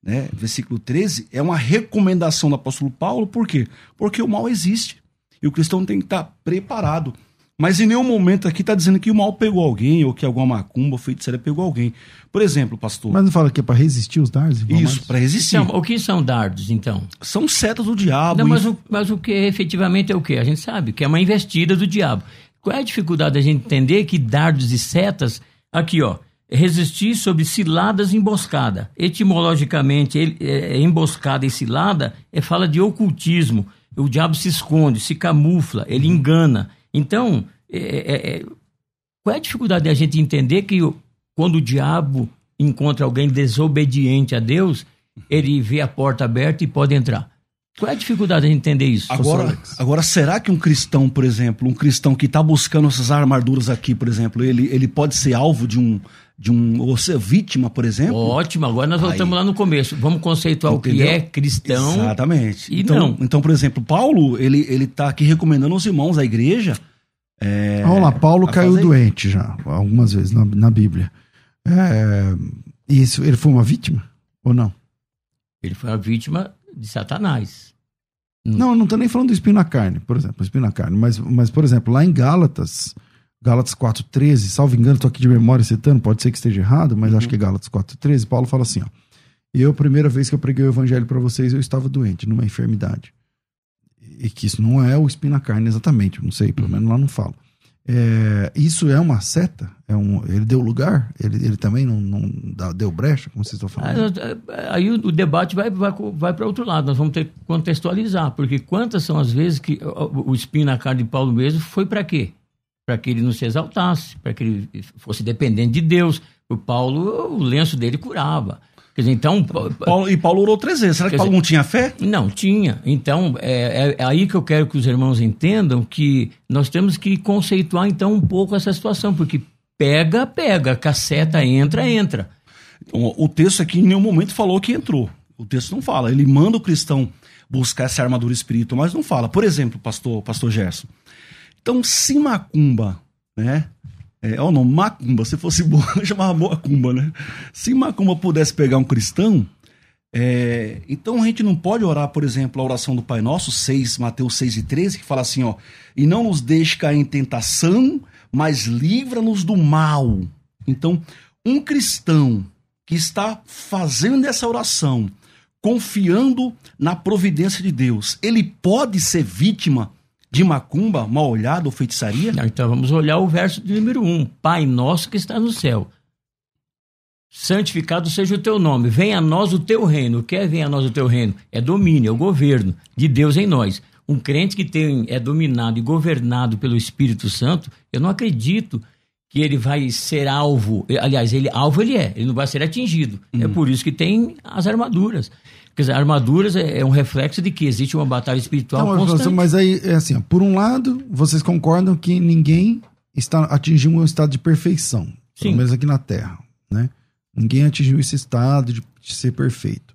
né? Versículo 13, é uma recomendação do apóstolo Paulo, por quê? Porque o mal existe. E o cristão tem que estar preparado. Mas em nenhum momento aqui está dizendo que o mal pegou alguém, ou que alguma macumba ou feitiçaria pegou alguém. Por exemplo, pastor.
Mas não fala que é para resistir os dardos?
isso, para resistir.
Então, o que são dardos, então?
São setas do diabo.
Não, mas, o, mas o que efetivamente é o que? A gente sabe que é uma investida do diabo. Qual é a dificuldade da gente entender que dardos e setas, aqui ó, resistir sobre ciladas e emboscada. Etimologicamente, ele, é, emboscada e cilada é fala de ocultismo. O diabo se esconde, se camufla, ele engana. Então, é, é, qual é a dificuldade da gente entender que quando o diabo encontra alguém desobediente a Deus, ele vê a porta aberta e pode entrar? Qual é a dificuldade de entender isso?
Agora, agora, será que um cristão, por exemplo, um cristão que está buscando essas armaduras aqui, por exemplo, ele, ele pode ser alvo de um de um ou ser vítima, por exemplo.
Ótimo, agora nós voltamos Aí, lá no começo. Vamos conceituar entendeu? o que é cristão.
Exatamente.
E
então,
não.
então, por exemplo, Paulo, ele ele tá aqui recomendando aos irmãos da igreja.
É, Vamos lá, Paulo caiu doente já, algumas vezes na, na Bíblia. É, isso, ele foi uma vítima ou não?
Ele foi uma vítima de Satanás.
Não, não tô nem falando do espinho na carne, por exemplo, espinho na carne, mas, mas por exemplo, lá em Gálatas, Gálatas 4,13, salvo engano, estou aqui de memória citando, pode ser que esteja errado, mas uhum. acho que é Gálatas 4,13, Paulo fala assim, ó. Eu, primeira vez que eu preguei o evangelho para vocês, eu estava doente, numa enfermidade. E que isso não é o espinho na carne exatamente, não sei, pelo uhum. menos lá não falo. É, isso é uma seta? É um, ele deu lugar? Ele, ele também não, não deu brecha, como vocês estão falando?
Ah, aí o, o, debate vai, vai, vai para outro lado. Nós vamos ter que contextualizar, porque quantas são as vezes que o, o espinho na carne de Paulo mesmo foi para quê? Para que ele não se exaltasse, para que ele fosse dependente de Deus. O Paulo, o lenço dele curava. Quer dizer, então.
Paulo, e Paulo orou três vezes. Será que Paulo dizer, não tinha fé?
Não, tinha. Então, é, é, aí que eu quero que os irmãos entendam que nós temos que conceituar, então, um pouco essa situação, porque pega, pega, caceta, entra, entra.
Então, o texto aqui em nenhum momento falou que entrou. O texto não fala. Ele manda o cristão buscar essa armadura espiritual, mas não fala. Por exemplo, pastor, pastor Gerson, então, se macumba, né? É, ó, não, macumba, se fosse boa, chamava macumba, né? Se macumba pudesse pegar um cristão, é, então a gente não pode orar, por exemplo, a oração do Pai Nosso, 6, Mateus 6 e 13, que fala assim, ó, e não nos deixe cair em tentação, mas livra-nos do mal. Então, um cristão que está fazendo essa oração, confiando na providência de Deus, ele pode ser vítima de macumba, mal olhado ou feitiçaria?
Não, então vamos olhar o verso de número 1. Um. Pai nosso que está no céu. Santificado seja o teu nome. Venha a nós o teu reino. O que é venha a nós o teu reino? É domínio, é o governo de Deus em nós. Um crente que tem, é dominado e governado pelo Espírito Santo, eu não acredito que ele vai ser alvo. Aliás, ele alvo ele é, ele não vai ser atingido. É uhum. É por isso que tem as armaduras. Quer dizer, armaduras é, é um reflexo de que existe uma batalha espiritual
então,
constante.
Mas aí, é assim, ó, por um lado, vocês concordam que ninguém está atingiu um estado de perfeição, Sim. pelo menos aqui na Terra, né? Ninguém atingiu esse estado de, de ser perfeito.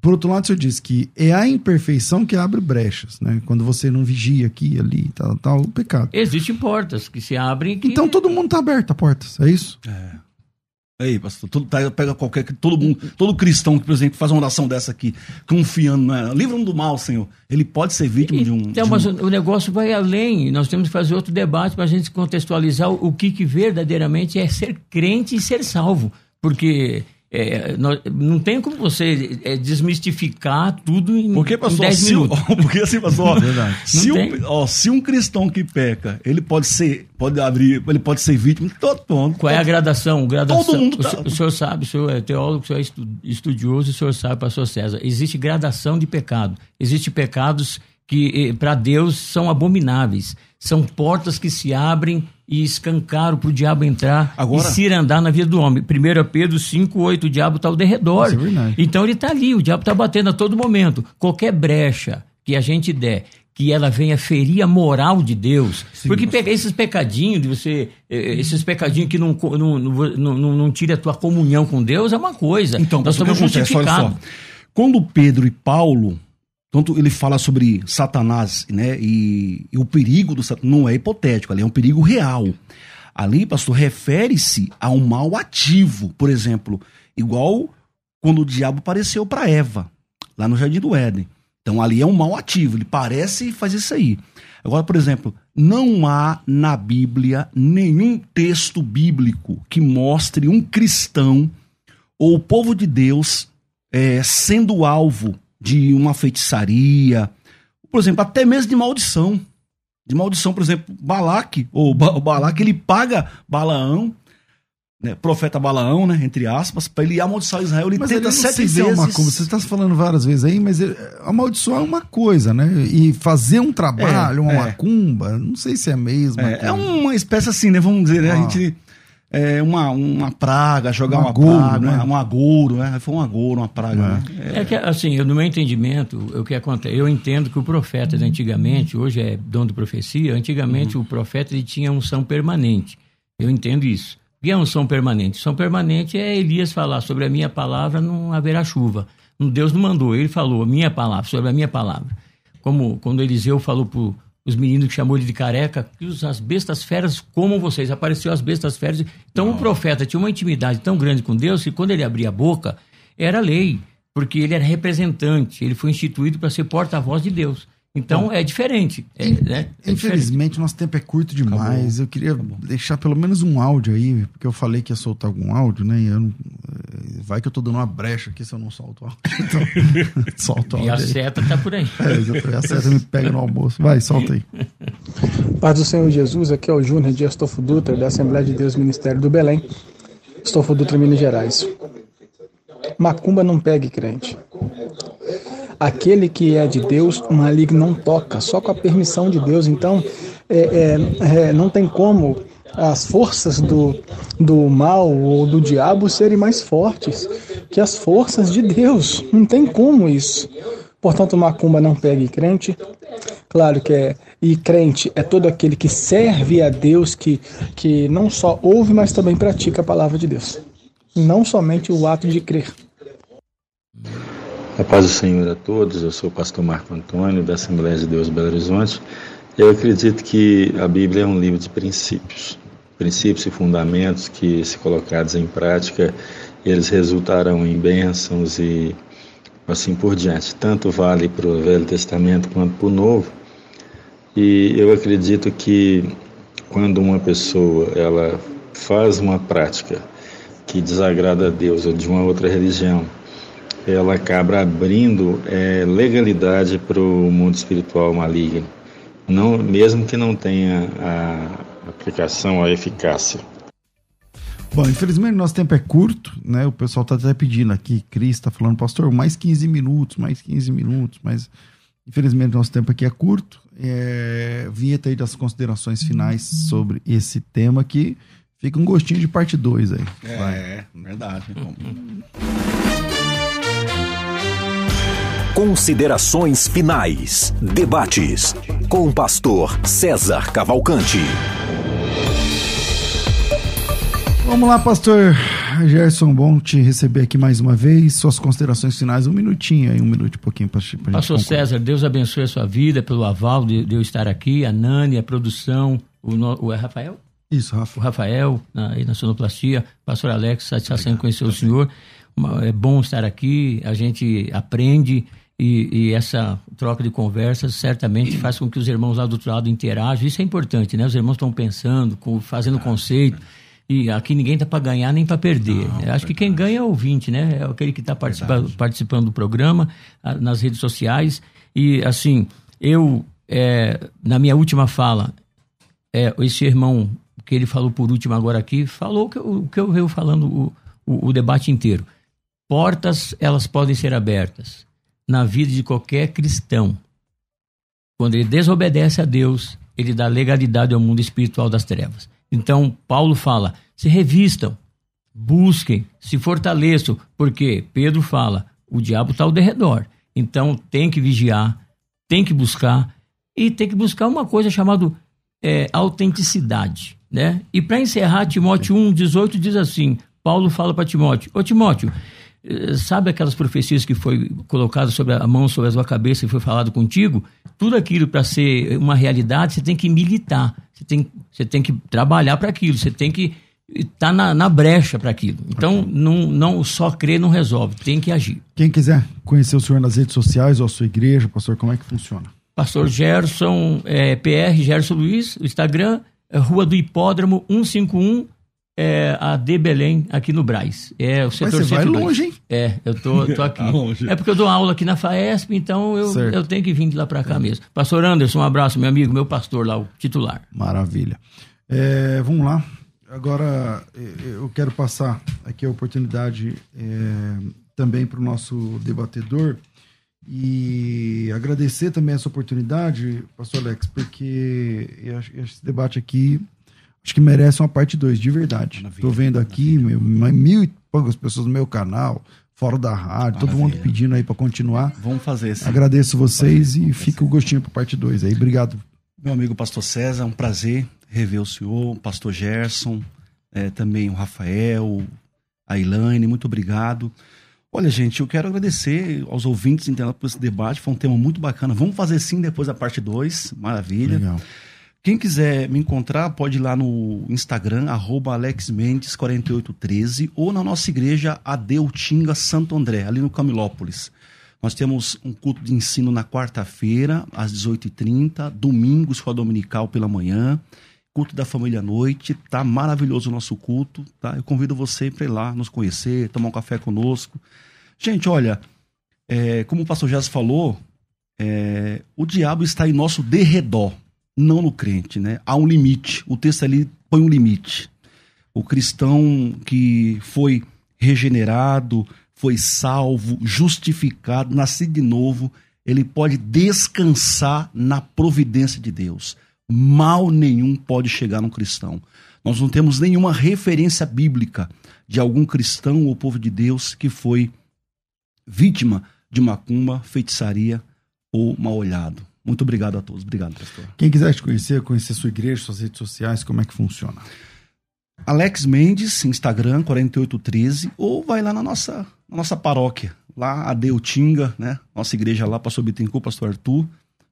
Por outro lado, o senhor diz que é a imperfeição que abre brechas, né? Quando você não vigia aqui, ali, tal, tal, o pecado.
Existem portas que se abrem. Que...
Então todo mundo está aberto a portas, é isso?
É. Aí, pastor, todo, tá, pega qualquer. Todo mundo, todo cristão que, por exemplo, faz uma oração dessa aqui, confiando, né? Livra-me do mal, Senhor. Ele pode ser vítima de um.
Então,
de
mas
um...
o negócio vai além. Nós temos que fazer outro debate para a gente contextualizar o, o que, que verdadeiramente é ser crente e ser salvo. Porque é, não, não tem como você é, desmistificar tudo em,
porque, pastor, em 10 minutos. porque assim, pastor, se, um, ó, se um cristão que peca, ele pode ser, pode abrir, ele pode ser vítima de todo mundo.
Qual é a gradação? gradação
todo mundo tá...
o, o, senhor sabe, o senhor é teólogo, o senhor é estudioso, o senhor sabe, pastor César, existe gradação de pecado. Existem pecados que eh, para Deus são abomináveis. São portas que se abrem e escancaram para o diabo entrar Agora... e se andar na vida do homem. 1 Pedro 5, 8, o diabo está ao derredor. É então ele está ali, o diabo está batendo a todo momento. Qualquer brecha que a gente der, que ela venha ferir a moral de Deus. Sim, Porque mas... esses pecadinhos de você, eh, esses pecadinhos que não, não, não, não, não tira a tua comunhão com Deus é uma coisa.
Então, nós estamos justificados. Quando Pedro e Paulo tanto ele fala sobre Satanás, né? E, e o perigo do Satanás não é hipotético, ali é um perigo real. Ali, pastor, refere-se a um mal ativo, por exemplo, igual quando o diabo apareceu para Eva, lá no Jardim do Éden. Então ali é um mal ativo, ele parece fazer isso aí. Agora, por exemplo, não há na Bíblia nenhum texto bíblico que mostre um cristão ou o povo de Deus é, sendo alvo de uma feitiçaria, por exemplo, até mesmo de maldição. De maldição, por exemplo, Balaque, ou ba Balaque, ele paga Balaão, né, profeta Balaão, né, entre aspas, para ele amaldiçoar Israel. Ele mas tenta ele sete vezes. É
uma, como você está falando várias vezes aí, mas ele, amaldiçoar é uma coisa, né? E fazer um trabalho, é, uma é. macumba, não sei se é mesmo.
É, é, uma espécie assim, né? Vamos dizer, né? Ah. A gente é, uma, uma praga, jogar um uma agouro, praga, né? um agouro, né? Foi um agouro, uma praga. É. Né?
É. é. que, assim, no meu entendimento, o que acontece? Eu entendo que o profeta de antigamente, hoje é dono de profecia, antigamente uhum. o profeta ele tinha unção permanente. Eu entendo isso. que é unção permanente? Unção permanente é Elias falar sobre a minha palavra não haverá chuva. Deus não mandou, ele falou a minha palavra, sobre a minha palavra. Como quando Eliseu falou para os meninos que chamou ele de careca, que as bestas feras comam vocês. Apareceu as bestas feras. Então não. o profeta tinha uma intimidade tão grande com Deus que quando ele abria a boca, era lei, porque ele era representante, ele foi instituído para ser porta-voz de Deus. Então Bom, é diferente. É, né?
é Infelizmente, diferente. nosso tempo é curto demais. Acabou. Eu queria Acabou. deixar pelo menos um áudio aí, porque eu falei que ia soltar algum áudio, né? Não, eh, vai que eu tô dando uma brecha aqui se eu não solto áudio. Então,
solta o áudio. E a aí. seta tá por aí.
É, a seta me pega no almoço. Vai, solta aí.
Paz do Senhor Jesus, aqui é o Júnior de Astolfo Dutra, da Assembleia de Deus Ministério do Belém. Astolfo Dutra, Minas Gerais. Macumba não pegue crente. Aquele que é de Deus, o maligno não toca, só com a permissão de Deus. Então, é, é, é, não tem como as forças do, do mal ou do diabo serem mais fortes que as forças de Deus. Não tem como isso. Portanto, macumba não pegue crente. Claro que é. E crente é todo aquele que serve a Deus, que, que não só ouve, mas também pratica a palavra de Deus. Não somente o ato de crer.
A paz do Senhor a todos, eu sou o pastor Marco Antônio, da Assembleia de Deus Belo Horizonte. Eu acredito que a Bíblia é um livro de princípios, princípios e fundamentos que, se colocados em prática, eles resultarão em bênçãos e assim por diante. Tanto vale para o Velho Testamento quanto para o Novo. E eu acredito que quando uma pessoa ela faz uma prática que desagrada a Deus ou de uma outra religião, ela acaba abrindo é, legalidade para o mundo espiritual maligno, não, mesmo que não tenha a aplicação, a eficácia.
Bom, infelizmente nosso tempo é curto, né? O pessoal está até pedindo aqui, Cris está falando, pastor, mais 15 minutos, mais 15 minutos, mas infelizmente nosso tempo aqui é curto. É, vinheta aí das considerações finais sobre esse tema aqui. Fica um gostinho de parte 2 aí.
É, Vai. verdade.
Considerações finais. Debates com o pastor César Cavalcante.
Vamos lá, pastor Gerson, bom te receber aqui mais uma vez. Suas considerações finais, um minutinho aí, um minuto e pouquinho para
a Pastor César, Deus abençoe a sua vida pelo aval de, de eu estar aqui, a Nani, a produção, o, o é Rafael?
Isso, Rafa.
O Rafael, na, aí na sonoplastia, pastor Alex, satisfação em conhecer o senhor. É bom estar aqui, a gente aprende e, e, essa troca de conversas certamente faz com que os irmãos lá do outro lado interajam. Isso é importante, né? Os irmãos estão pensando, fazendo conceito. E aqui ninguém está para ganhar nem para perder. Não, Acho que quem ganha é o ouvinte, né? É aquele que está participa, participando do programa, nas redes sociais. E, assim, eu, é, na minha última fala, é, esse irmão que ele falou por último agora aqui, falou o que eu, que eu venho falando o, o, o debate inteiro. Portas, elas podem ser abertas na vida de qualquer cristão. Quando ele desobedece a Deus, ele dá legalidade ao mundo espiritual das trevas. Então, Paulo fala: se revistam, busquem, se fortaleçam, porque Pedro fala: o diabo está ao derredor. Então, tem que vigiar, tem que buscar, e tem que buscar uma coisa chamada é, autenticidade. Né? E para encerrar, Timóteo 1, 18 diz assim: Paulo fala para Timóteo: Ô Timóteo, sabe aquelas profecias que foi colocado sobre a mão sobre a sua cabeça e foi falado contigo? Tudo aquilo para ser uma realidade, você tem que militar, você tem, você tem que trabalhar para aquilo, você tem que estar tá na, na brecha para aquilo. Então, okay. não, não só crer não resolve, tem que agir.
Quem quiser conhecer o senhor nas redes sociais ou a sua igreja, pastor, como é que funciona?
Pastor Gerson, é, PR Gerson Luiz, o Instagram, é Rua do Hipódromo 151, é, a de Belém, aqui no Braz. É o setor
Mas você vai longe, hein?
É, eu tô, tô aqui. é porque eu dou aula aqui na FAESP, então eu, eu tenho que vir de lá para cá é. mesmo. Pastor Anderson, um abraço, meu amigo, meu pastor lá, o titular.
Maravilha. É, vamos lá. Agora eu quero passar aqui a oportunidade é, também para o nosso debatedor e agradecer também essa oportunidade, pastor Alex, porque esse debate aqui Acho que merece uma parte 2, de verdade. Maravilha, Tô vendo aqui meu, mil e poucas pessoas no meu canal, fora da rádio, Maravilha. todo mundo pedindo aí para continuar.
Vamos fazer isso.
Agradeço vocês e fica o gostinho para parte 2 aí. Obrigado.
Meu amigo pastor César, é um prazer rever o senhor, o pastor Gerson. é, também o Rafael, a Elaine, muito obrigado. Olha, gente, eu quero agradecer aos ouvintes internados por esse debate, foi um tema muito bacana. Vamos fazer sim depois da parte 2, maravilha. Legal. Quem quiser me encontrar, pode ir lá no Instagram, alexmendes4813, ou na nossa igreja Adeutinga Santo André, ali no Camilópolis. Nós temos um culto de ensino na quarta-feira, às 18h30, domingo, escola dominical pela manhã, culto da família à noite. Tá maravilhoso o nosso culto, tá? Eu convido você para ir lá nos conhecer, tomar um café conosco. Gente, olha, é, como o pastor Jazz falou, é, o diabo está em nosso derredor não no crente, né? Há um limite. O texto ali põe um limite. O cristão que foi regenerado, foi salvo, justificado, nascido de novo, ele pode descansar na providência de Deus. Mal nenhum pode chegar num cristão. Nós não temos nenhuma referência bíblica de algum cristão ou povo de Deus que foi vítima de macumba, feitiçaria ou mal olhado. Muito obrigado a todos. Obrigado, pastor.
Quem quiser te conhecer, conhecer sua igreja, suas redes sociais, como é que funciona?
Alex Mendes, Instagram 4813, ou vai lá na nossa, na nossa paróquia, lá a Deutinga, né? Nossa igreja lá, pastor Bittencourt, pastor Arthur.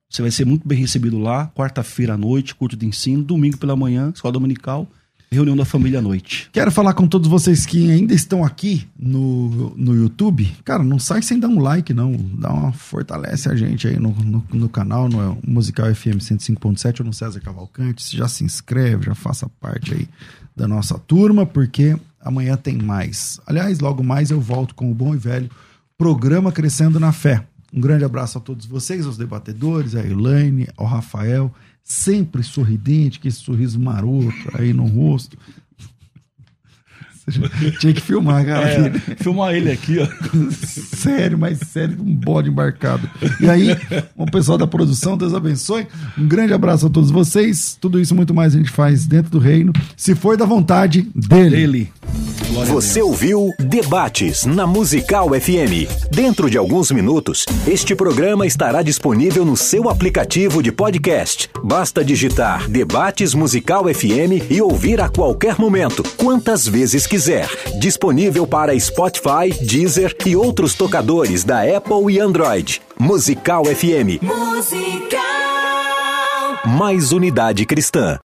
Você vai ser muito bem recebido lá, quarta-feira à noite, culto de ensino, domingo pela manhã, escola dominical reunião da família à noite.
Quero falar com todos vocês que ainda estão aqui no, no YouTube. Cara, não sai sem dar um like, não. Dá uma fortalece a gente aí no, no, no canal, no Musical FM 105.7 ou no César Cavalcante. Já se inscreve, já faça parte aí da nossa turma, porque amanhã tem mais. Aliás, logo mais eu volto com o bom e velho programa Crescendo na Fé. Um grande abraço a todos vocês, aos debatedores, a Elaine, ao Rafael sempre sorridente, com esse sorriso maroto aí no rosto. Tinha que filmar, cara. É,
filmar ele aqui, ó.
sério, mas sério, um bode embarcado. E aí, o pessoal da produção, Deus abençoe. Um grande abraço a todos vocês. Tudo isso muito mais a gente faz dentro do reino, se for da vontade dele. dele.
Você ouviu Debates na Musical FM. Dentro de alguns minutos, este programa estará disponível no seu aplicativo de podcast. Basta digitar Debates Musical FM e ouvir a qualquer momento, quantas vezes quiser. Disponível para Spotify, Deezer e outros tocadores da Apple e Android. Musical FM. Musical. Mais unidade cristã.